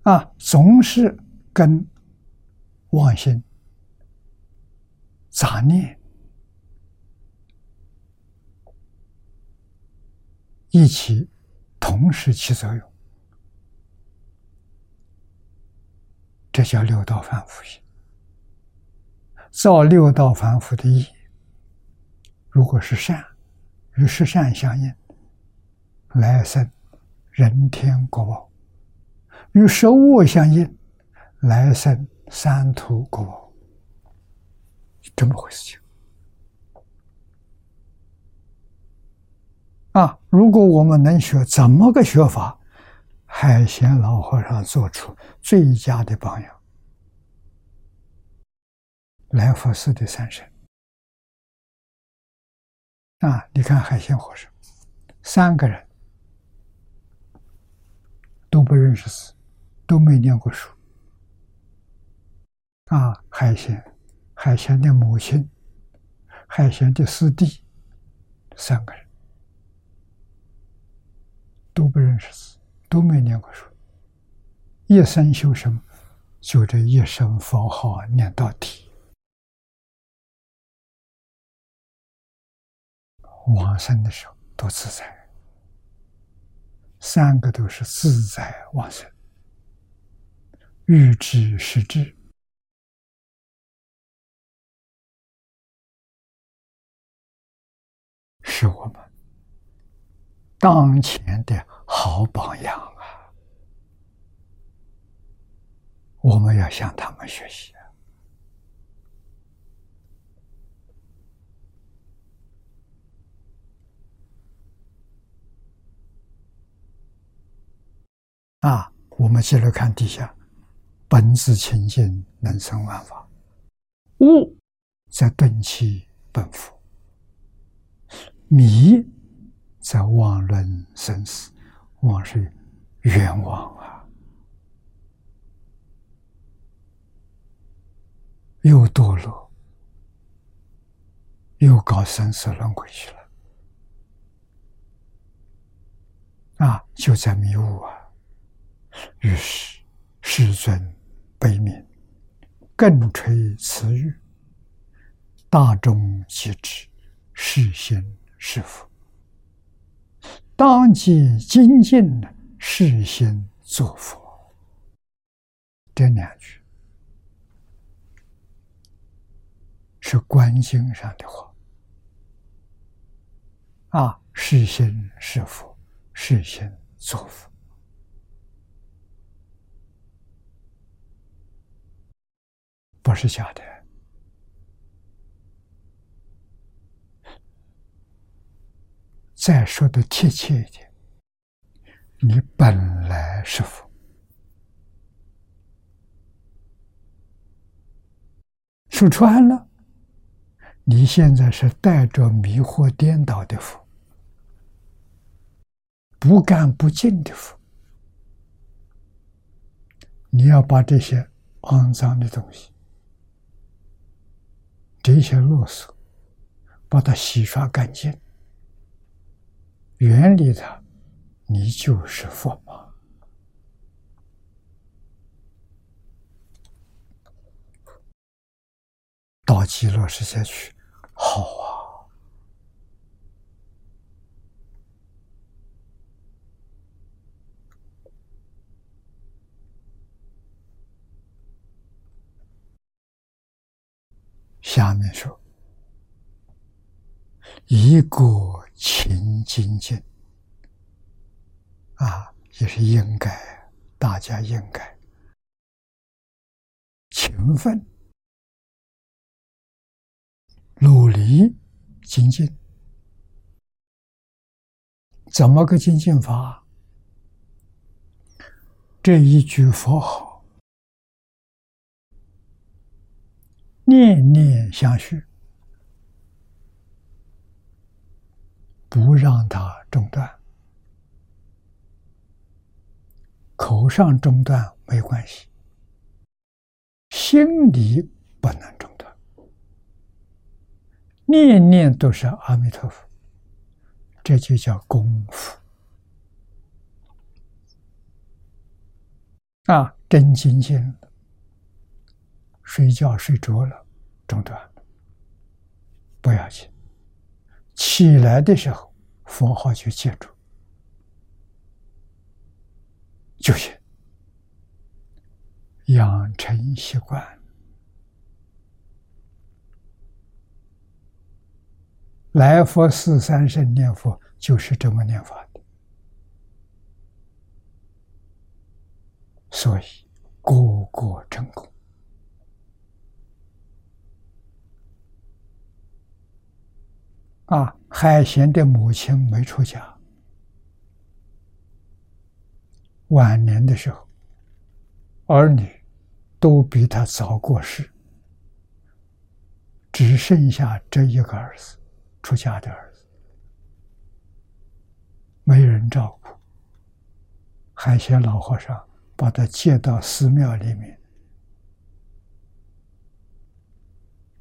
啊，总是跟妄心、杂念一起同时起作用。这叫六道反复心，造六道反复的业，如果是善，与是善相应，来生人天国宝；与十恶相应，来生三途国宝。这么回事情啊！如果我们能学怎么个学法？海贤老和尚做出最佳的榜样来佛寺的三圣啊！你看海贤和尚，三个人都不认识字，都没念过书啊！海贤，海贤的母亲，海贤的师弟，三个人都不认识字，都没念过书，一生修什么？就这一声佛号念到底。往生的时候多自在，三个都是自在往生，欲知实知，是我们当前的好榜样啊！我们要向他们学习。啊，我们接着看底下，本自清净，能生万法。悟在顿起本佛，迷在妄论生死，妄是冤枉啊！又堕落，又搞生死轮回去了。啊，就在迷雾啊！于是，世尊悲悯，更垂慈语，大众皆知，是仙是佛，当即精进的是仙作佛。这两句是观经上的话啊，是仙是佛，是仙作佛。不是假的。再说的贴切一点，你本来是佛，说穿了，你现在是带着迷惑颠倒的佛，不干不净的佛，你要把这些肮脏的东西。这些啰嗦，把它洗刷干净，远离它，你就是佛嘛。到极乐世界去，好啊！下面说，一个勤精进啊，也是应该，大家应该勤奋、努力精进。怎么个精进法？这一句佛号。念念相续，不让它中断。口上中断没关系，心里不能中断。念念都是阿弥陀佛，这就叫功夫啊！真精进。睡觉睡着了，中断了，不要紧。起来的时候，佛号就记住就行，养成习惯。来佛四三圣念佛就是这么念法的，所以个个成功。啊，海贤的母亲没出家，晚年的时候，儿女都比他早过世，只剩下这一个儿子，出家的儿子，没人照顾。海贤老和尚把他接到寺庙里面，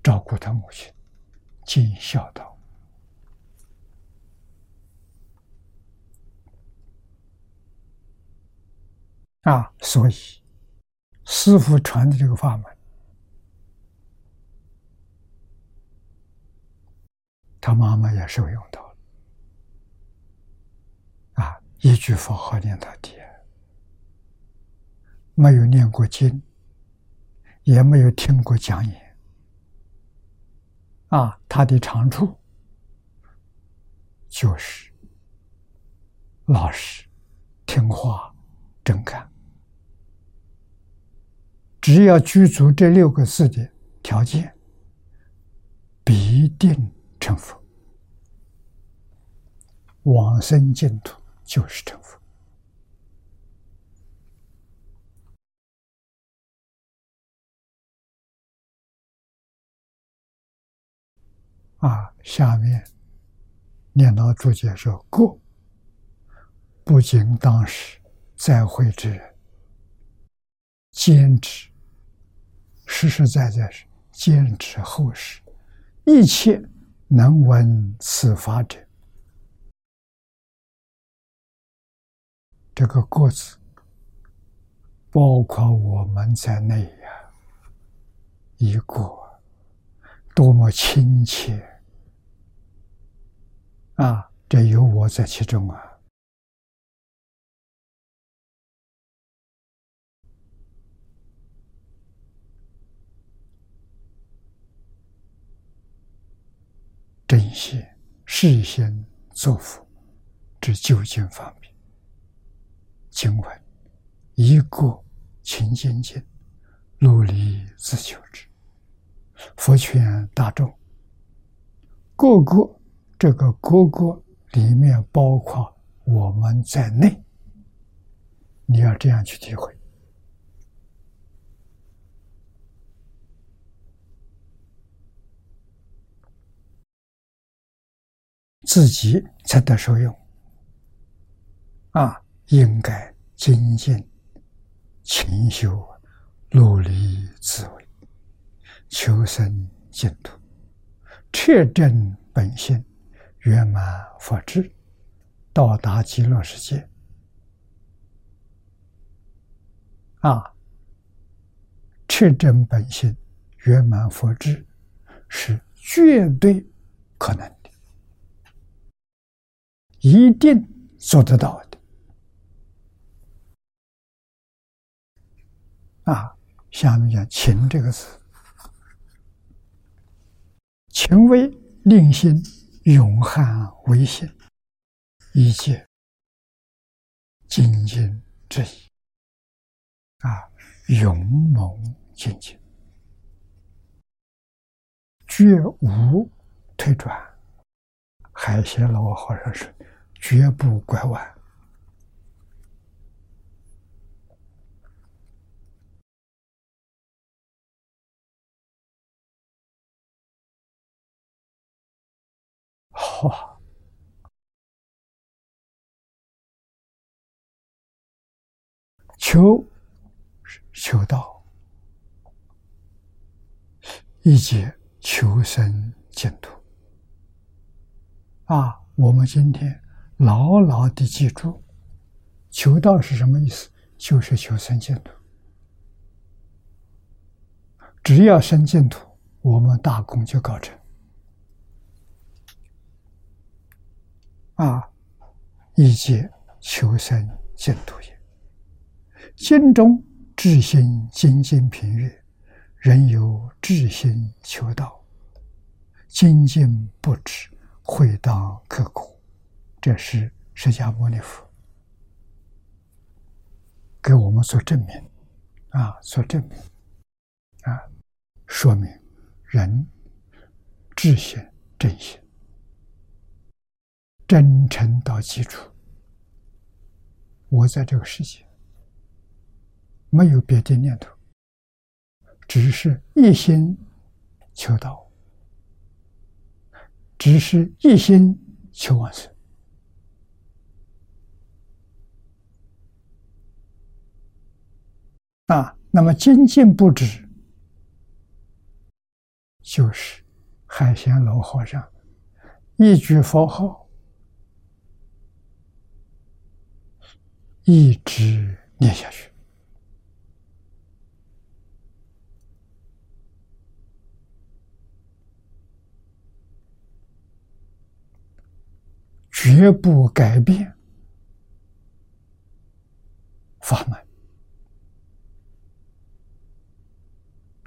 照顾他母亲，尽孝道。啊，所以师傅传的这个法门。他妈妈也受用到了，啊，一句佛号念到底，没有念过经，也没有听过讲演，啊，他的长处就是老实、听话、真干，只要具足这六个字的条件，必定。成佛，往生净土就是成佛。啊，下面念到注解说：“过不仅当时在会之人，坚持实实在在是坚持后世一切。”能闻此法者，这个“过”字，包括我们在内呀。一过，多么亲切啊！这有我在其中啊。正心事先作福之究竟方便，经文一个勤精进，努力自求之。佛劝大众，个个这个个个里面包括我们在内，你要这样去体会。自己才得受用啊！应该精进、勤修、努力自为，求生净土，确证本性，圆满佛智，到达极乐世界啊！确证本性，圆满佛智，是绝对可能。一定做得到的啊！下面讲“勤”这个字，“勤”为令心永汉为心，一切精进之意啊，勇猛精进，绝无退转。海鲜老和尚说。绝不拐弯。好，求求道，一解求生净土。啊，我们今天。牢牢的记住，求道是什么意思？就是求生净土。只要生净土，我们大功就告成。啊，一切求生净土也。心中至心精进平悦，人有至心求道，精进不止，会当刻苦。这是释迦牟尼佛给我们所证明，啊，所证明，啊，说明人智心真心真诚到基础。我在这个世界没有别的念头，只是一心求道，只是一心求往生啊。那么精进不止，就是海贤老和尚一句佛号，一直念下去。绝不改变法门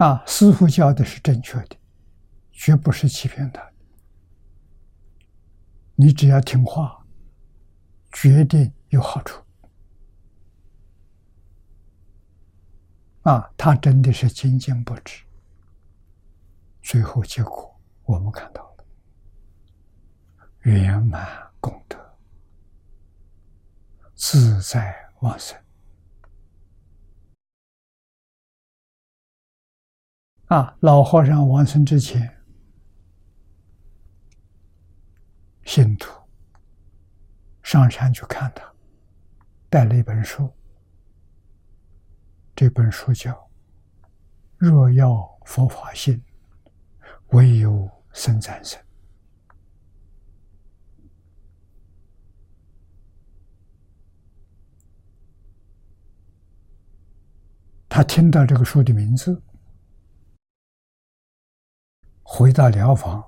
啊！师傅教的是正确的，绝不是欺骗他。你只要听话，决定有好处啊！他真的是精进不止，最后结果我们看到了圆满。功德自在旺盛啊！老和尚往生之前，信徒上山去看他，带了一本书。这本书叫《若要佛法性，唯有僧战胜》。他听到这个书的名字，回到疗房，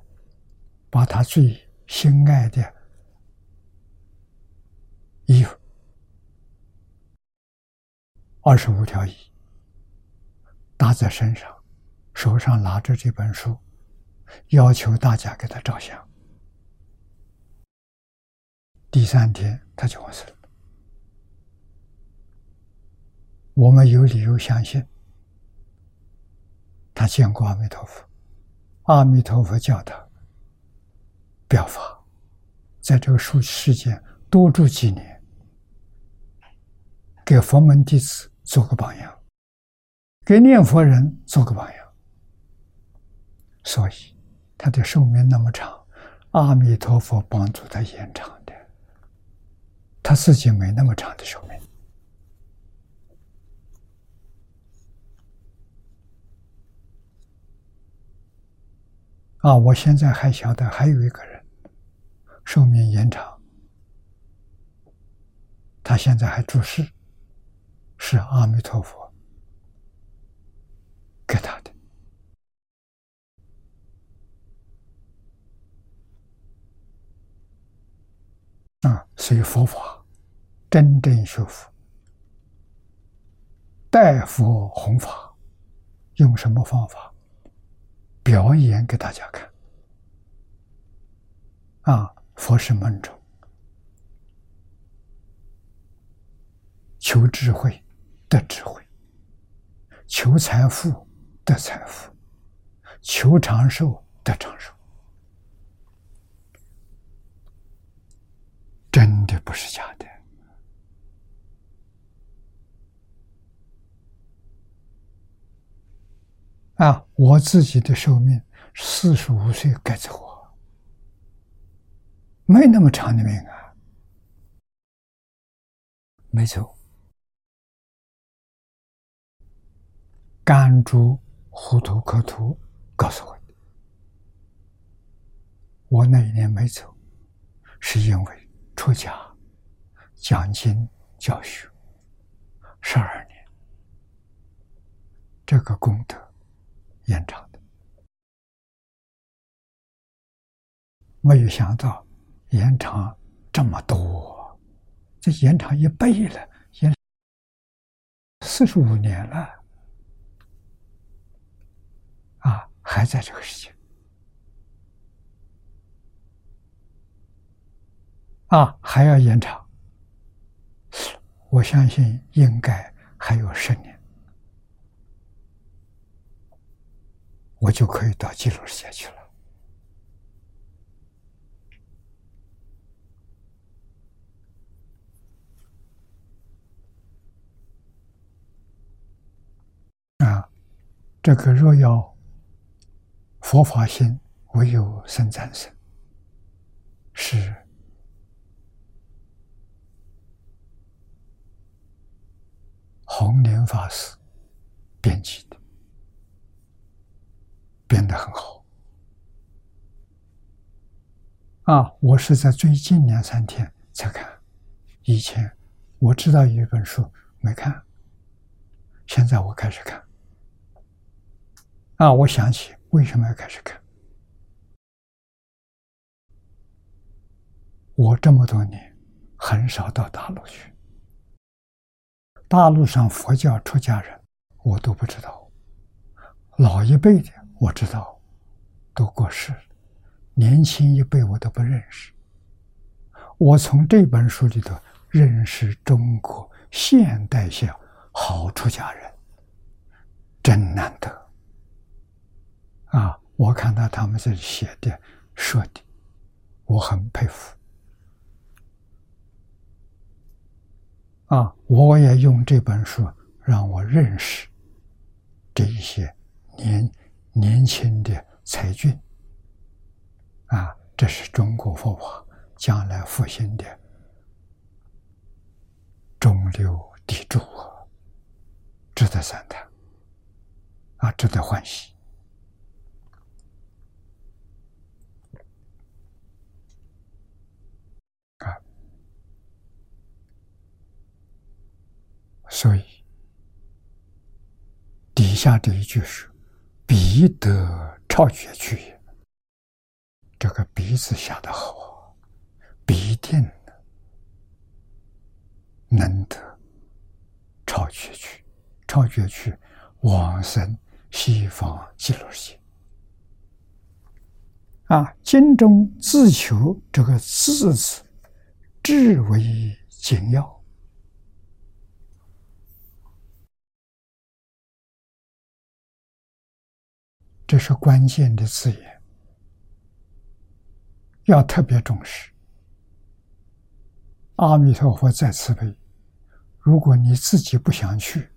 把他最心爱的衣服二十五条衣搭在身上，手上拿着这本书，要求大家给他照相。第三天，他就完事了。我们有理由相信，他见过阿弥陀佛，阿弥陀佛叫他表法，在这个世世间多住几年，给佛门弟子做个榜样，给念佛人做个榜样，所以他的寿命那么长，阿弥陀佛帮助他延长的，他自己没那么长的寿命。啊！我现在还晓得还有一个人寿命延长，他现在还住世，是阿弥陀佛给他的啊！所以佛法真正修复，代佛弘法，用什么方法？表演给大家看，啊！佛是梦中求智慧得智慧，求财富得财富，求长寿得长寿，真的不是假的。啊，我自己的寿命四十五岁该走，没那么长的命啊，没走。甘珠糊涂可图告诉我的，我那一年没走，是因为出家讲经教学十二年，这个功德。延长的，没有想到延长这么多，这延长一倍了，延四十五年了，啊，还在这个时间，啊，还要延长，我相信应该还有十年。我就可以到极乐世界去了。啊，这个若要佛法心，唯有生战胜。是红莲法师编辑的，变得很好。啊，我是在最近两三天才看，以前我知道有一本书没看，现在我开始看。啊，我想起为什么要开始看。我这么多年很少到大陆去，大陆上佛教出家人我都不知道，老一辈的我知道都过世了，年轻一辈我都不认识。我从这本书里头认识中国现代性好出家人，真难得。啊，我看到他们这里写的说的，我很佩服。啊！我也用这本书让我认识这一些年年轻的才俊。啊，这是中国佛法将来复兴的中流砥柱啊，值得赞叹，啊，值得欢喜。所以，底下这一句是“彼得超绝去也”，这个“鼻子下的好，必定能得超绝去，超绝去往生西方极乐世界。啊，经中自求这个“自”字，至为紧要。这是关键的字眼，要特别重视。阿弥陀佛在慈悲，如果你自己不想去，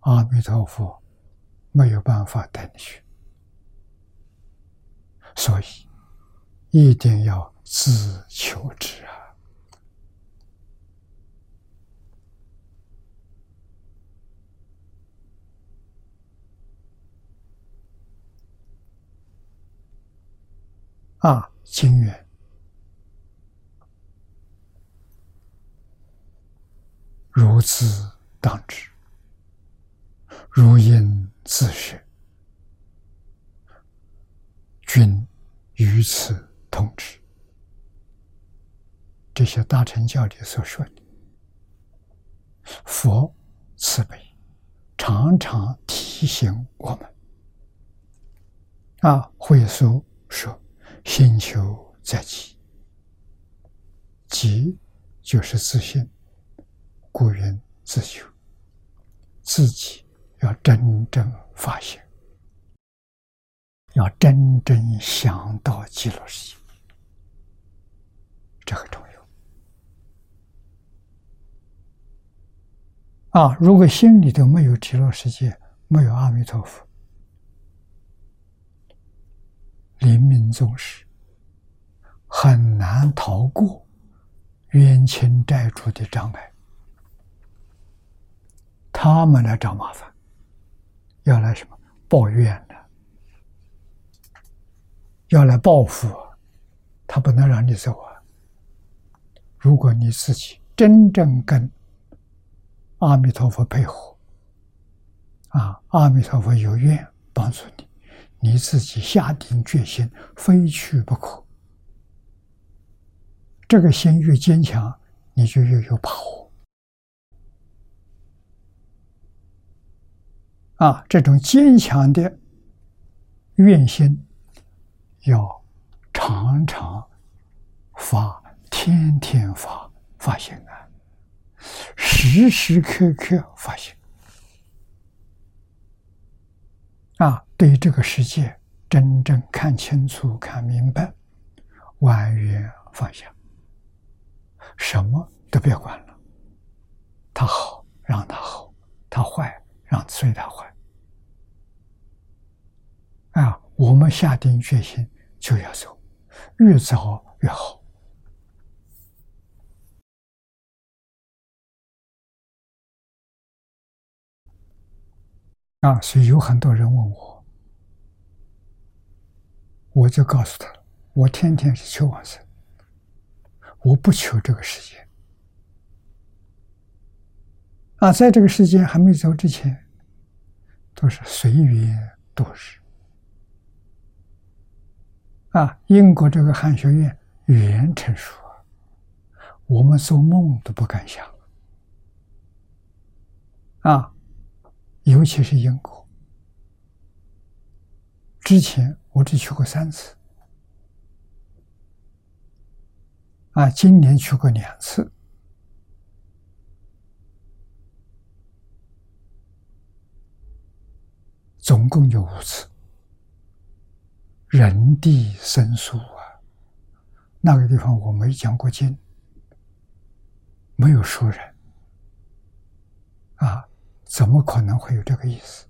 阿弥陀佛没有办法带你去，所以一定要自求之啊。啊，经缘如自当知，如应自是，君于此同知。这些大乘教里所说的，佛慈悲，常常提醒我们。啊，会说说。心求在己，己就是自信，故人自求，自己要真正发现，要真正想到极乐世界，这很重要。啊，如果心里头没有极乐世界，没有阿弥陀佛。临命终时，很难逃过冤亲债主的障碍。他们来找麻烦，要来什么报怨的，要来报复，他不能让你走啊！如果你自己真正跟阿弥陀佛配合，啊，阿弥陀佛有愿帮助你。你自己下定决心，非去不可。这个心越坚强，你就越有把握。啊，这种坚强的愿心，要常常发，天天发，发现啊，时时刻刻发现。啊，对这个世界真正看清楚、看明白，完全放下，什么都别管了。他好，让他好；他坏，让随他坏。啊，我们下定决心就要走，越早越好。啊，所以有很多人问我，我就告诉他，我天天是求往生，我不求这个世界。啊，在这个世界还没走之前，都是随缘度日。啊，英国这个汉学院语言成熟，我们做梦都不敢想。啊。尤其是英国，之前我只去过三次，啊，今年去过两次，总共有五次。人地生疏啊，那个地方我没讲过经，没有熟人，啊。怎么可能会有这个意思？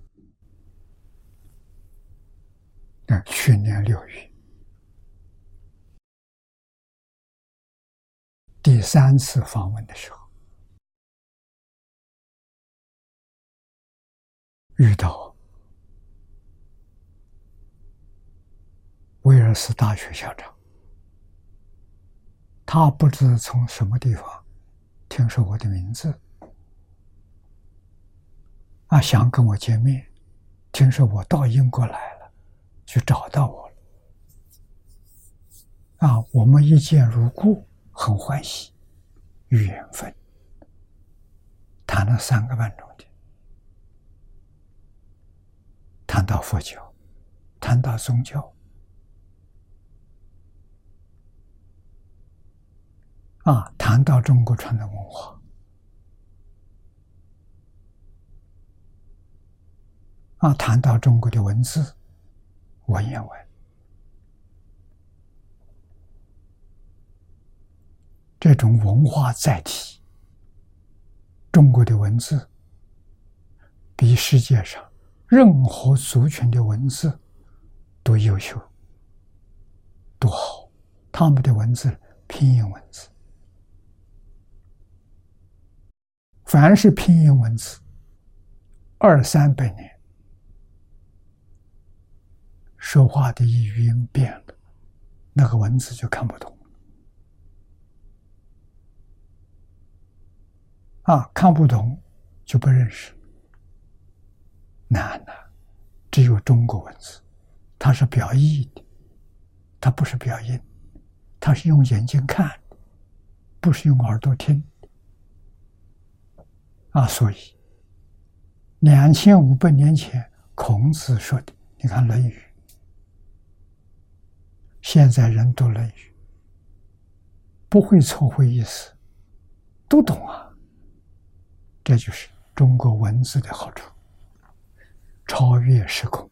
那去年六月第三次访问的时候，遇到威尔斯大学校长，他不知从什么地方听说我的名字。啊，想跟我见面，听说我到英国来了，就找到我了。啊，我们一见如故，很欢喜，缘分。谈了三个半钟点，谈到佛教，谈到宗教，啊，谈到中国传统文化。啊，谈到中国的文字、文言文，这种文化载体，中国的文字比世界上任何族群的文字都优秀、多好。他们的文字拼音文字，凡是拼音文字，二三百年。说话的语音变了，那个文字就看不懂啊，看不懂就不认识，难呐！只有中国文字，它是表意的，它不是表音，它是用眼睛看，不是用耳朵听啊。所以，两千五百年前孔子说的，你看《论语》。现在人读《论语》，不会错会意思，都懂啊。这就是中国文字的好处，超越时空。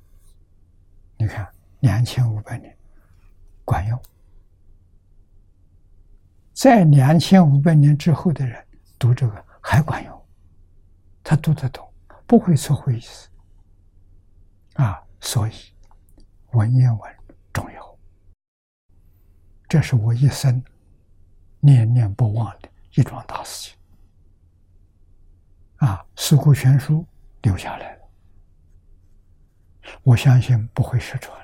你看，两千五百年管用，在两千五百年之后的人读这个还管用，他读得懂，不会错会意思啊。所以，文言文。这是我一生念念不忘的一桩大事情啊！《四库全书》留下来了，我相信不会失传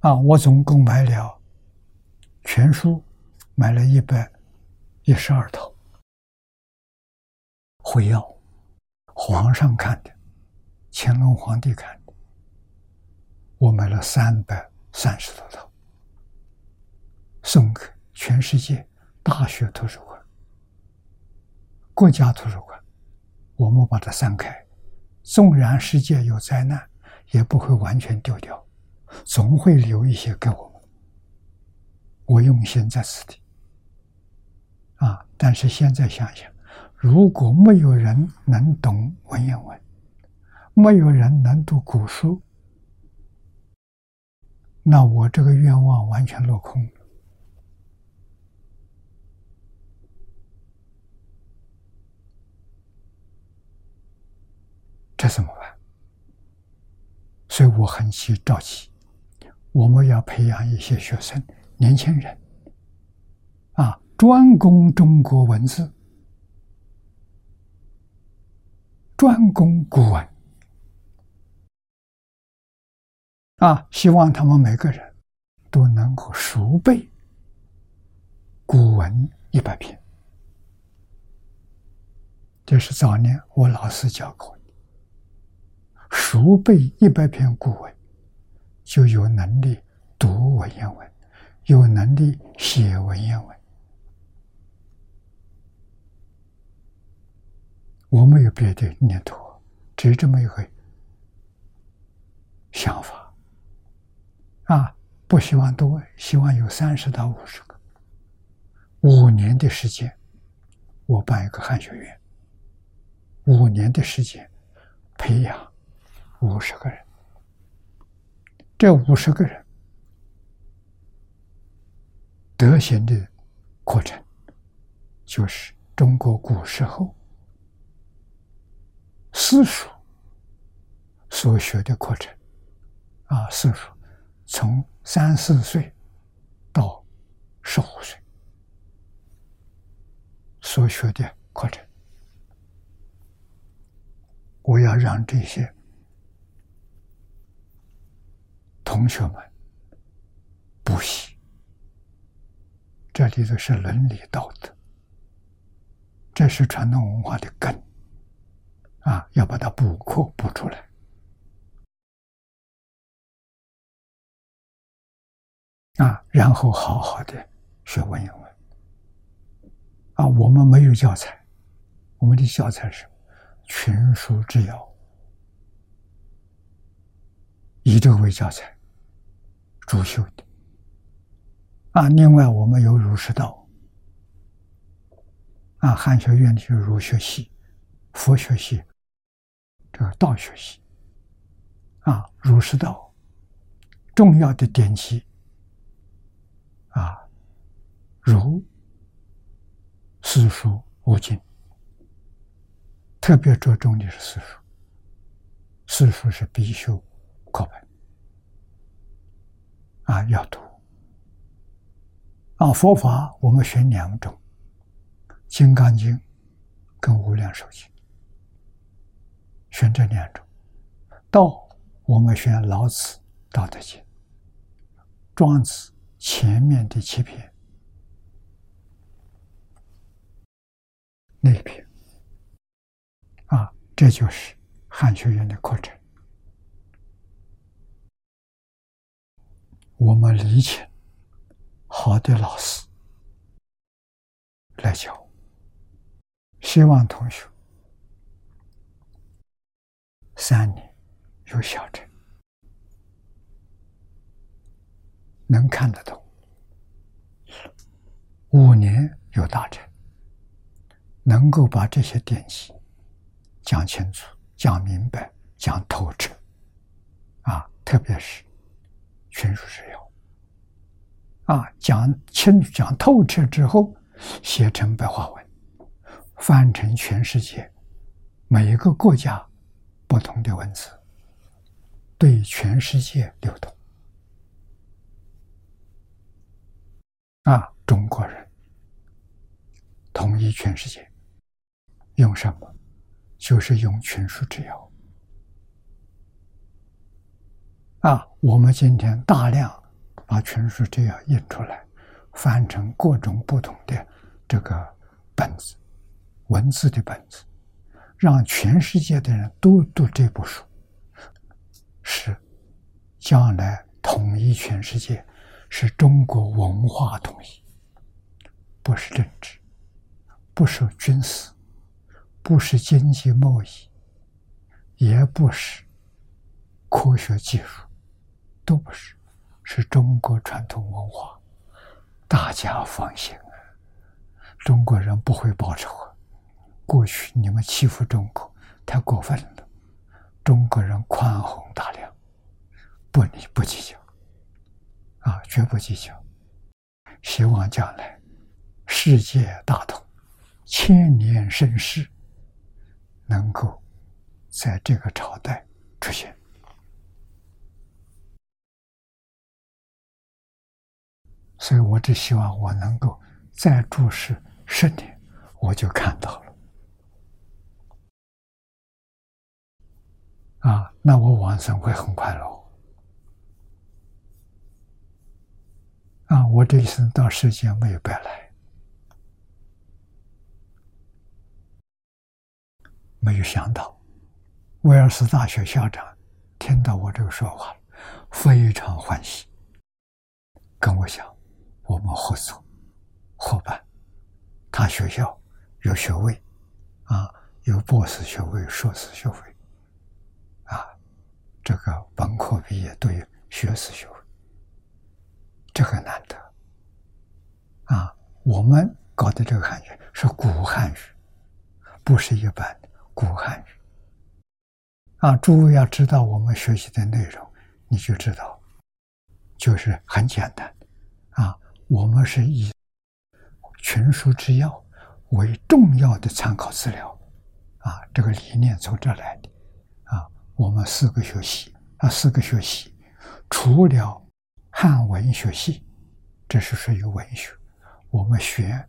啊！我总共买了全书，买了一百一十二套，回要皇上看的，乾隆皇帝看的。我买了三百三十多套，送给全世界大学图书馆、国家图书馆。我们把它散开，纵然世界有灾难，也不会完全丢掉，总会留一些给我们。我用心在此地啊！但是现在想想，如果没有人能懂文言文，没有人能读古书。那我这个愿望完全落空了，这怎么办？所以我很急着急，我们要培养一些学生、年轻人，啊，专攻中国文字，专攻古文，啊，希望他们每个人都能够熟背古文一百篇。这是早年我老师教过的，熟背一百篇古文。就有能力读文言文，有能力写文言文。我没有别的念头，只这么一个想法啊！不希望多，希望有三十到五十个。五年的时间，我办一个汉学院。五年的时间，培养五十个人。这五十个人德行的课程，就是中国古时候私塾所学的课程啊，私塾从三四岁到十五岁所学的课程，我要让这些。同学们，补习，这里头是伦理道德，这是传统文化的根，啊，要把它补课补出来，啊，然后好好的学文言文，啊，我们没有教材，我们的教材是群书之要，以这个为教材。主修的。啊，另外我们有儒释道。啊，汉学院的儒学系、佛学系、这个道学系。啊，儒释道重要的典籍啊，儒、四书五经，特别着重的是四书，四书是必修课本。啊，要读啊！佛法我们选两种，《金刚经》跟《无量寿经》，选这两种。道我们选老子《道德经》，庄子前面的七篇那篇啊，这就是汉学院的课程。我们礼请好的老师来教，希望同学三年有小成，能看得懂；五年有大成，能够把这些典籍讲清楚、讲明白、讲透彻，啊，特别是。群书之要啊，讲清、讲透彻之后，写成白话文，翻成全世界每一个国家不同的文字，对全世界流通。啊，中国人统一全世界，用什么？就是用群书之要。啊，我们今天大量把全书这样印出来，翻成各种不同的这个本子、文字的本子，让全世界的人都读这部书，是将来统一全世界，是中国文化统一，不是政治，不是军事，不是经济贸易，也不是科学技术。都不是，是中国传统文化，大家放心！中国人不会报仇。过去你们欺负中国太过分了，中国人宽宏大量，不理不计较，啊，绝不计较。希望将来世界大同，千年盛世能够在这个朝代出现。所以我只希望我能够再注视十年，我就看到了。啊，那我往生会很快乐。啊，我这一生到世间没有白来，没有想到，威尔斯大学校长听到我这个说话，非常欢喜，跟我想，我们合作伙伴，他学校有学位，啊，有博士学位、硕士学位。啊这个本科毕业都有学士学位，这个难得啊！我们搞的这个汉语是古汉语，不是一般的古汉语啊！诸位要知道我们学习的内容，你就知道，就是很简单啊！我们是以群书之要为重要的参考资料啊，这个理念从这来的啊。我们四个学习啊，四个学习，除了汉文学系，这是属于文学，我们选《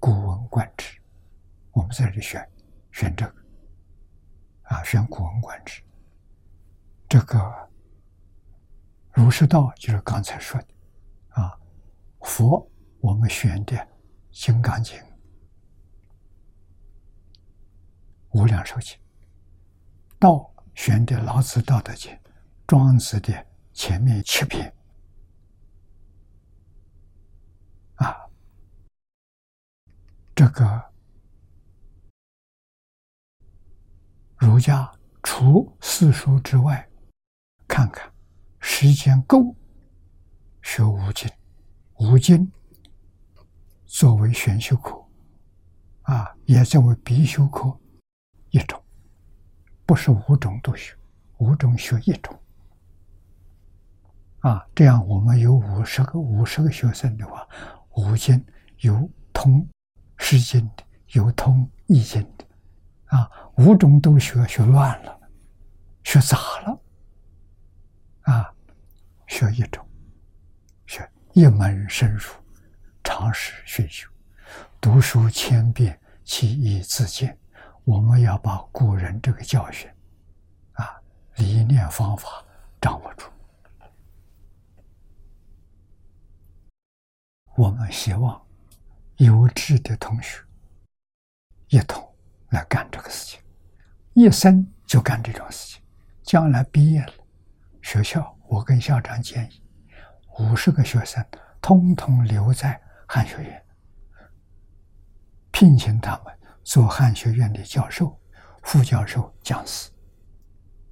古文观止》，我们在这里选选这个啊，选《古文观止》。这个儒释道就是刚才说的。啊，佛我们选的《金刚经》《无量寿经》，道。选的《老子》《道德经》《庄子》的前面七篇，啊，这个儒家除四书之外，看看时间够学五经，五经作为选修课，啊，也作为必修课一种。不是五种都学，五种学一种，啊，这样我们有五十个五十个学生的话，五经有通诗经的，有通易经的，啊，五种都学，学乱了，学杂了，啊，学一种，学一门深入，常识熏修，读书千遍，其义自见。我们要把古人这个教训，啊，理念方法掌握住。我们希望有志的同学一同来干这个事情，一生就干这种事情。将来毕业了，学校我跟校长建议，五十个学生通通留在汉学院，聘请他们。做汉学院的教授、副教授、讲师，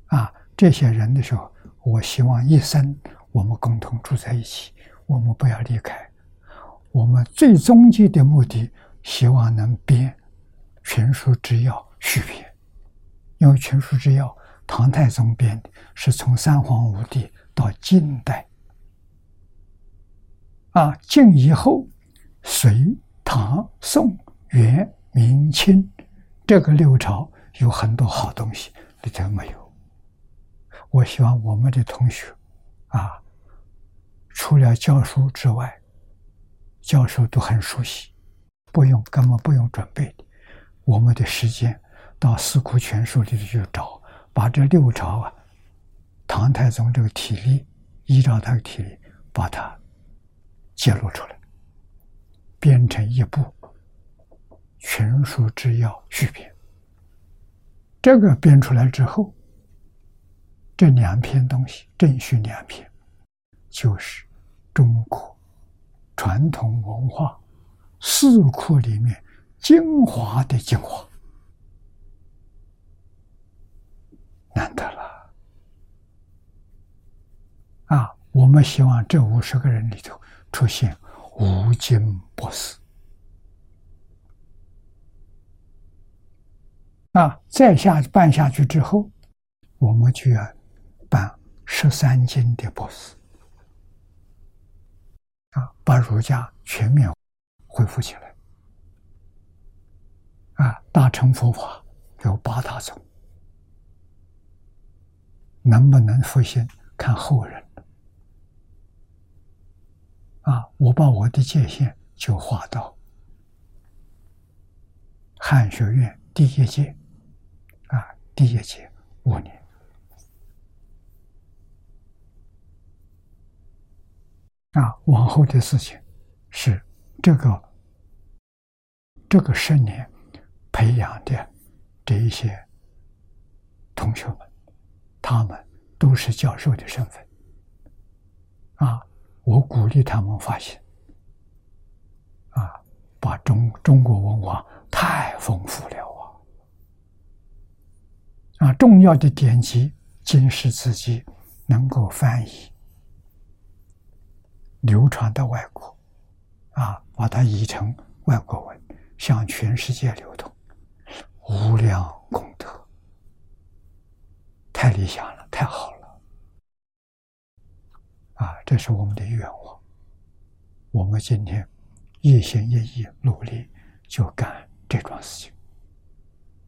啊，这些人的时候，我希望一生我们共同住在一起，我们不要离开。我们最终极的目的，希望能编《全书之要》续编，因为《全书之要》唐太宗编的，是从三皇五帝到晋代，啊，晋以后，隋、唐、宋、元。明清这个六朝有很多好东西，里头没有。我希望我们的同学啊，除了教书之外，教授都很熟悉，不用根本不用准备。我们的时间到《四库全书》里头去找，把这六朝啊，唐太宗这个体例，依照他的体例，把它揭露出来，编成一部。全书之要续编，这个编出来之后，这两篇东西正序两篇，就是中国传统文化四库里面精华的精华，难得了啊！我们希望这五十个人里头出现吴京博士。啊，再下办下去之后，我们就要办十三经的博士，啊，把儒家全面恢复起来。啊，大乘佛法有八大宗，能不能复兴，看后人。啊，我把我的界限就划到汉学院第一届，啊，第一届五年，啊，往后的事情是这个这个十年培养的这一些同学们，他们都是教授的身份，啊。我鼓励他们发现，啊，把中中国文化太丰富了啊！啊，重要的典籍、经世自己能够翻译、流传到外国，啊，把它译成外国文，向全世界流通，无量功德，太理想了，太好了。啊，这是我们的愿望。我们今天一心一意努力，就干这桩事情。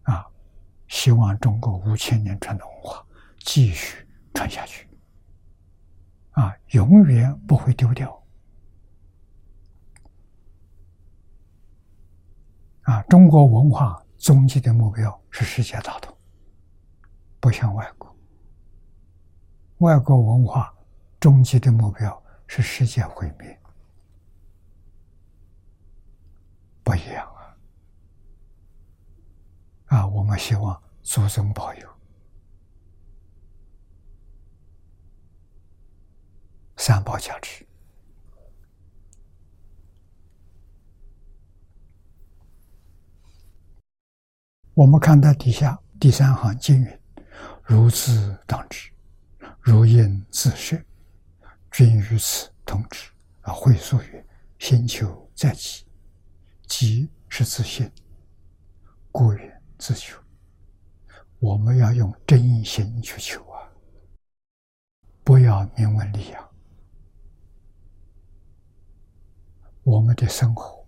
啊，希望中国五千年传统文化继续传下去。啊，永远不会丢掉。啊，中国文化终极的目标是世界大同，不像外国，外国文化。终极的目标是世界毁灭，不一样啊！啊，我们希望祖宗保佑三宝加持。我们看到底下第三行经云：“如自当知，如应自摄。”均于此同知。啊，会所曰：“心求在己，己是自信，故曰自求。”我们要用真心去求啊，不要名闻利养。我们的生活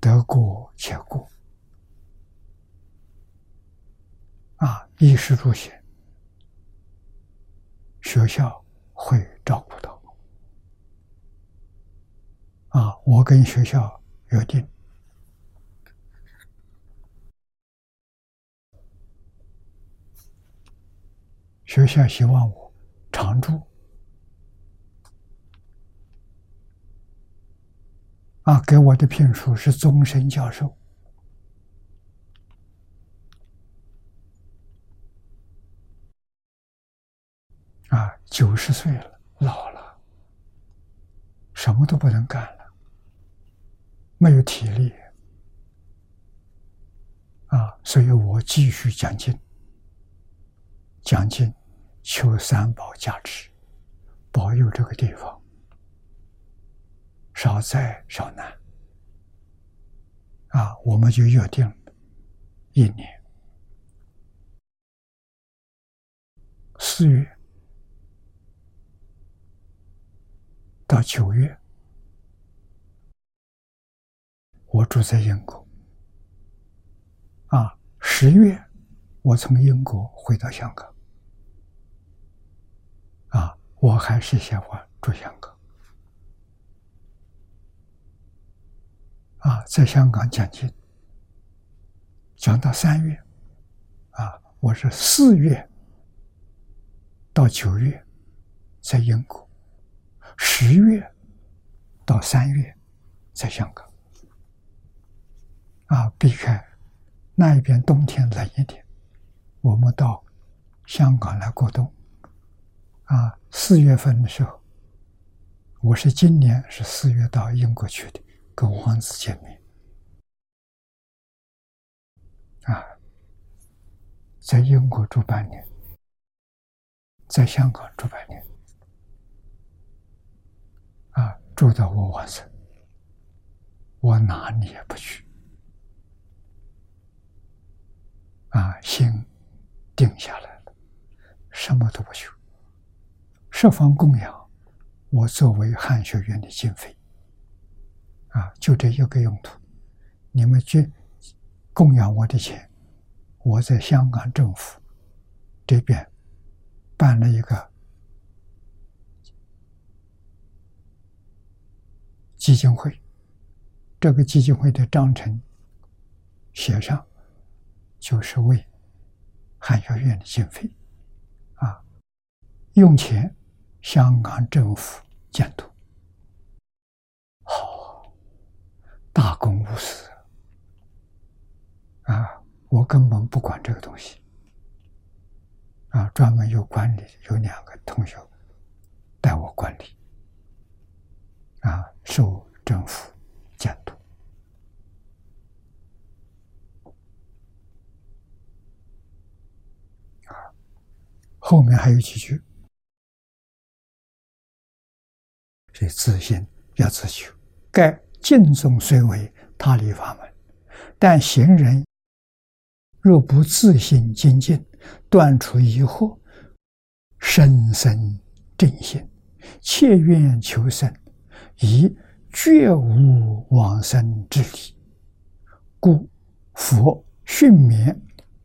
得过且过啊，衣食住行，学校。会照顾到啊！我跟学校约定，学校希望我常住啊，给我的聘书是终身教授啊。九十岁了，老了，什么都不能干了，没有体力啊！所以我继续讲经，讲经求三宝加持，保佑这个地方少灾少难啊！我们就约定一年四月。到九月，我住在英国。啊，十月我从英国回到香港。啊，我还是喜欢住香港。啊，在香港讲经，讲到三月，啊，我是四月到九月在英国。十月到三月，在香港啊，避开那一边冬天冷一点，我们到香港来过冬啊。四月份的时候，我是今年是四月到英国去的，跟王子见面啊，在英国住半年，在香港住半年。啊，住到我晚上，我哪里也不去。啊，心定下来了，什么都不求，十方供养我作为汉学院的经费。啊，就这一个用途，你们去供养我的钱，我在香港政府这边办了一个。基金会，这个基金会的章程写上，就是为汉学院的经费，啊，用钱，香港政府监督，好，大公无私，啊，我根本不管这个东西，啊，专门有管理，有两个同学带我管理。啊，受政府监督。啊，后面还有几句：，所以自信要自求。该敬重虽为他力法门，但行人若不自信精进，断除疑惑，深深正心，切愿求生。以绝无往生之理，故佛训勉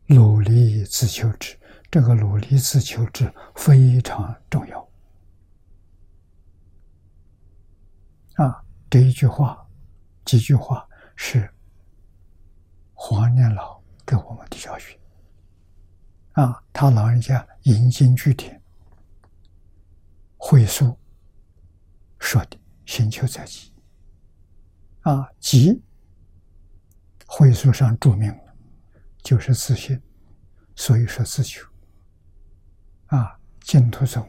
努力自求之。这个努力自求之非常重要。啊，这一句话、几句话是黄念老给我们的教训。啊，他老人家引经据典，会述说的。寻求在即，啊，即会书上注明了，就是自信，所以说自求。啊，净土宗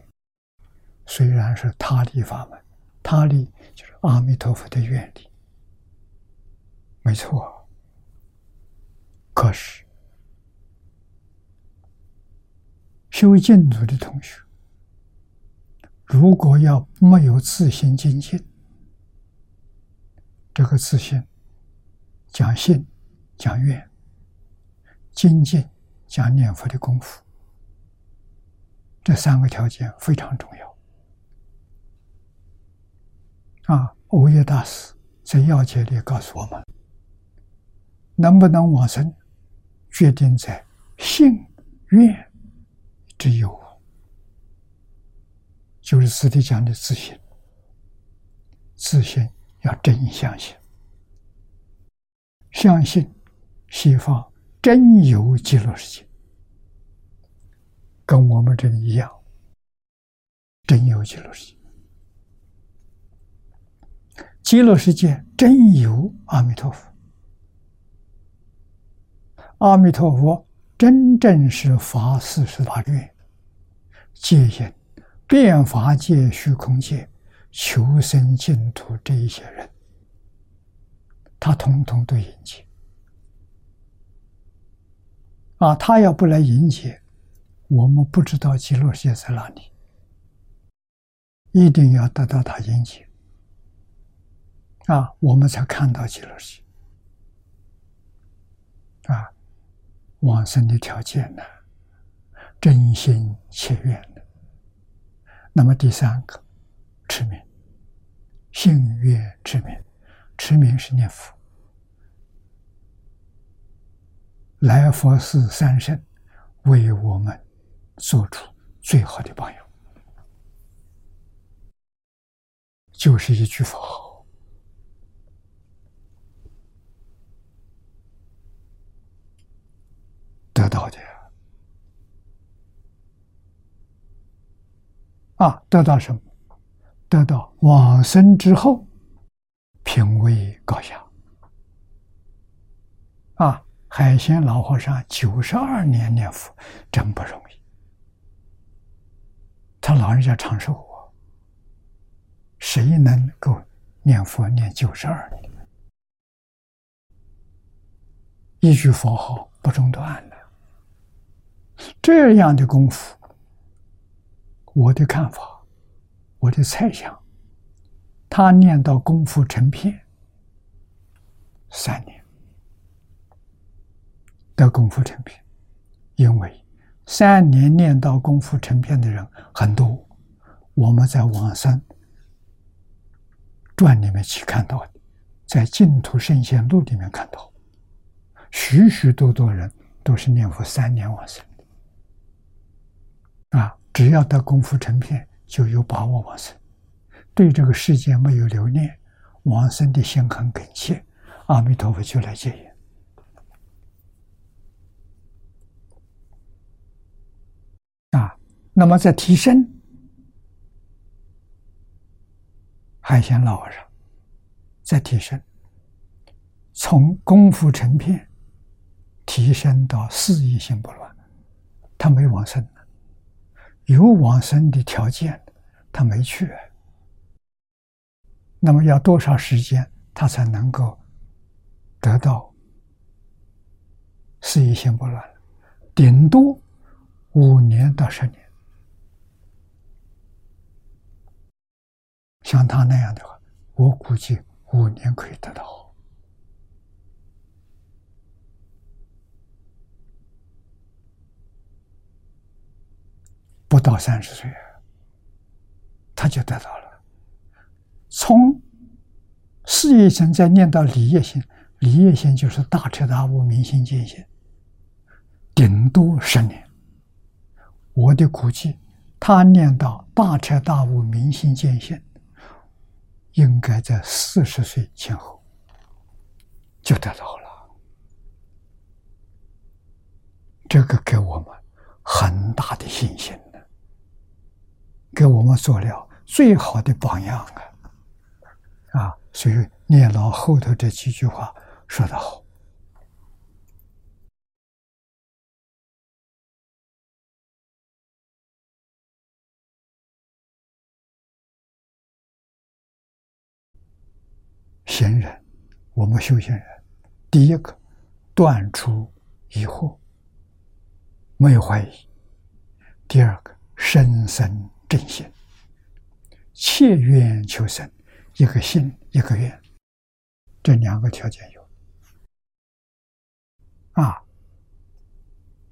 虽然是他力法门，他力就是阿弥陀佛的愿力，没错。可是修净土的同学。如果要没有自信精进，这个自信讲信讲愿，精进讲念佛的功夫，这三个条件非常重要。啊，欧耶大师在要解里告诉我们，能不能往生，决定在信愿之有。就是师弟讲的自信，自信要真相信，相信西方真有极乐世界，跟我们这里一样，真有极乐世界，极乐世界真有阿弥陀佛，阿弥陀佛真正是发四十大愿，戒引。变法界、虚空界、求生净土这一些人，他统统都迎接。啊，他要不来迎接，我们不知道极乐世界在哪里。一定要得到他迎接，啊，我们才看到极乐世界。啊，往生的条件呢，真心切愿的。那么第三个，持名，信愿持名，持名是念佛。来佛寺三圣为我们做出最好的榜样，就是一句佛号，得到的。啊，得到什么？得到往生之后，品位高下。啊，海鲜老和尚九十二年念佛，真不容易。他老人家长寿啊，谁能够念佛念九十二年？一句佛号不中断的，这样的功夫。我的看法，我的猜想，他念到功夫成片三年，得功夫成片，因为三年念到功夫成片的人很多，我们在网上传里面去看到的，在净土圣贤录里面看到，许许多多人都是念佛三年往生，啊。只要得功夫成片，就有把握往生。对这个世界没有留恋，往生的心很恳切，阿弥陀佛就来接引。啊，那么在提升，海鲜老和尚在提升，从功夫成片提升到事业心不乱，他没往生有往生的条件，他没去。那么要多少时间，他才能够得到事业心不乱？顶多五年到十年。像他那样的话，我估计五年可以得到，不到三十岁，他就得到了。从事业心再念到理业心，理业心就是大彻大悟、明心见性，顶多十年。我的估计，他念到大彻大悟、明心见性，应该在四十岁前后就得到了。这个给我们很大的信心，给我们做了最好的榜样啊！啊，所以念老后头这几句话说得好。行人，我们修行人，第一个断除疑惑，没有怀疑；第二个深深正心，切愿求生。一个心，一个愿，这两个条件有啊。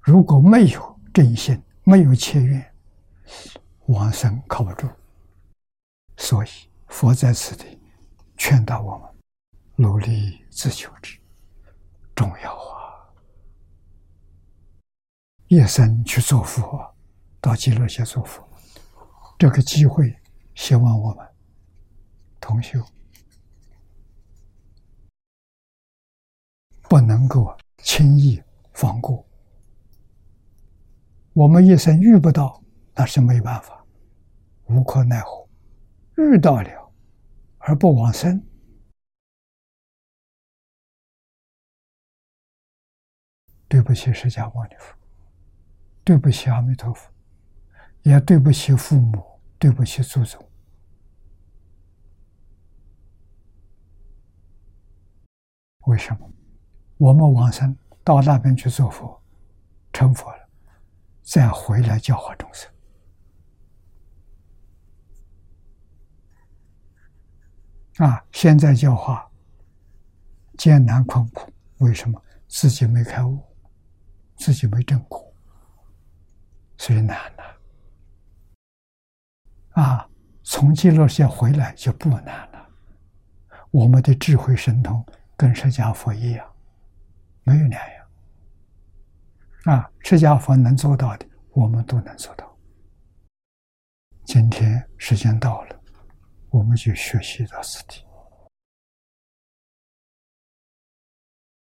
如果没有真心，没有切愿，往生靠不住。所以佛在此地劝导我们：努力自求之，重要啊！一生去做佛，到极乐去做佛，这个机会，希望我们。同修不能够轻易放过。我们一生遇不到，那是没办法，无可奈何。遇到了而不往生，对不起释迦牟尼佛，对不起阿弥陀佛，也对不起父母，对不起祖宗。为什么我们往生到那边去做佛、成佛了，再回来教化众生啊？现在教化艰难困苦，为什么？自己没开悟，自己没证果，所以难了。啊，从极乐世界回来就不难了。我们的智慧神通。跟释迦佛一样，没有两样。啊，释迦佛能做到的，我们都能做到。今天时间到了，我们就学习到此地。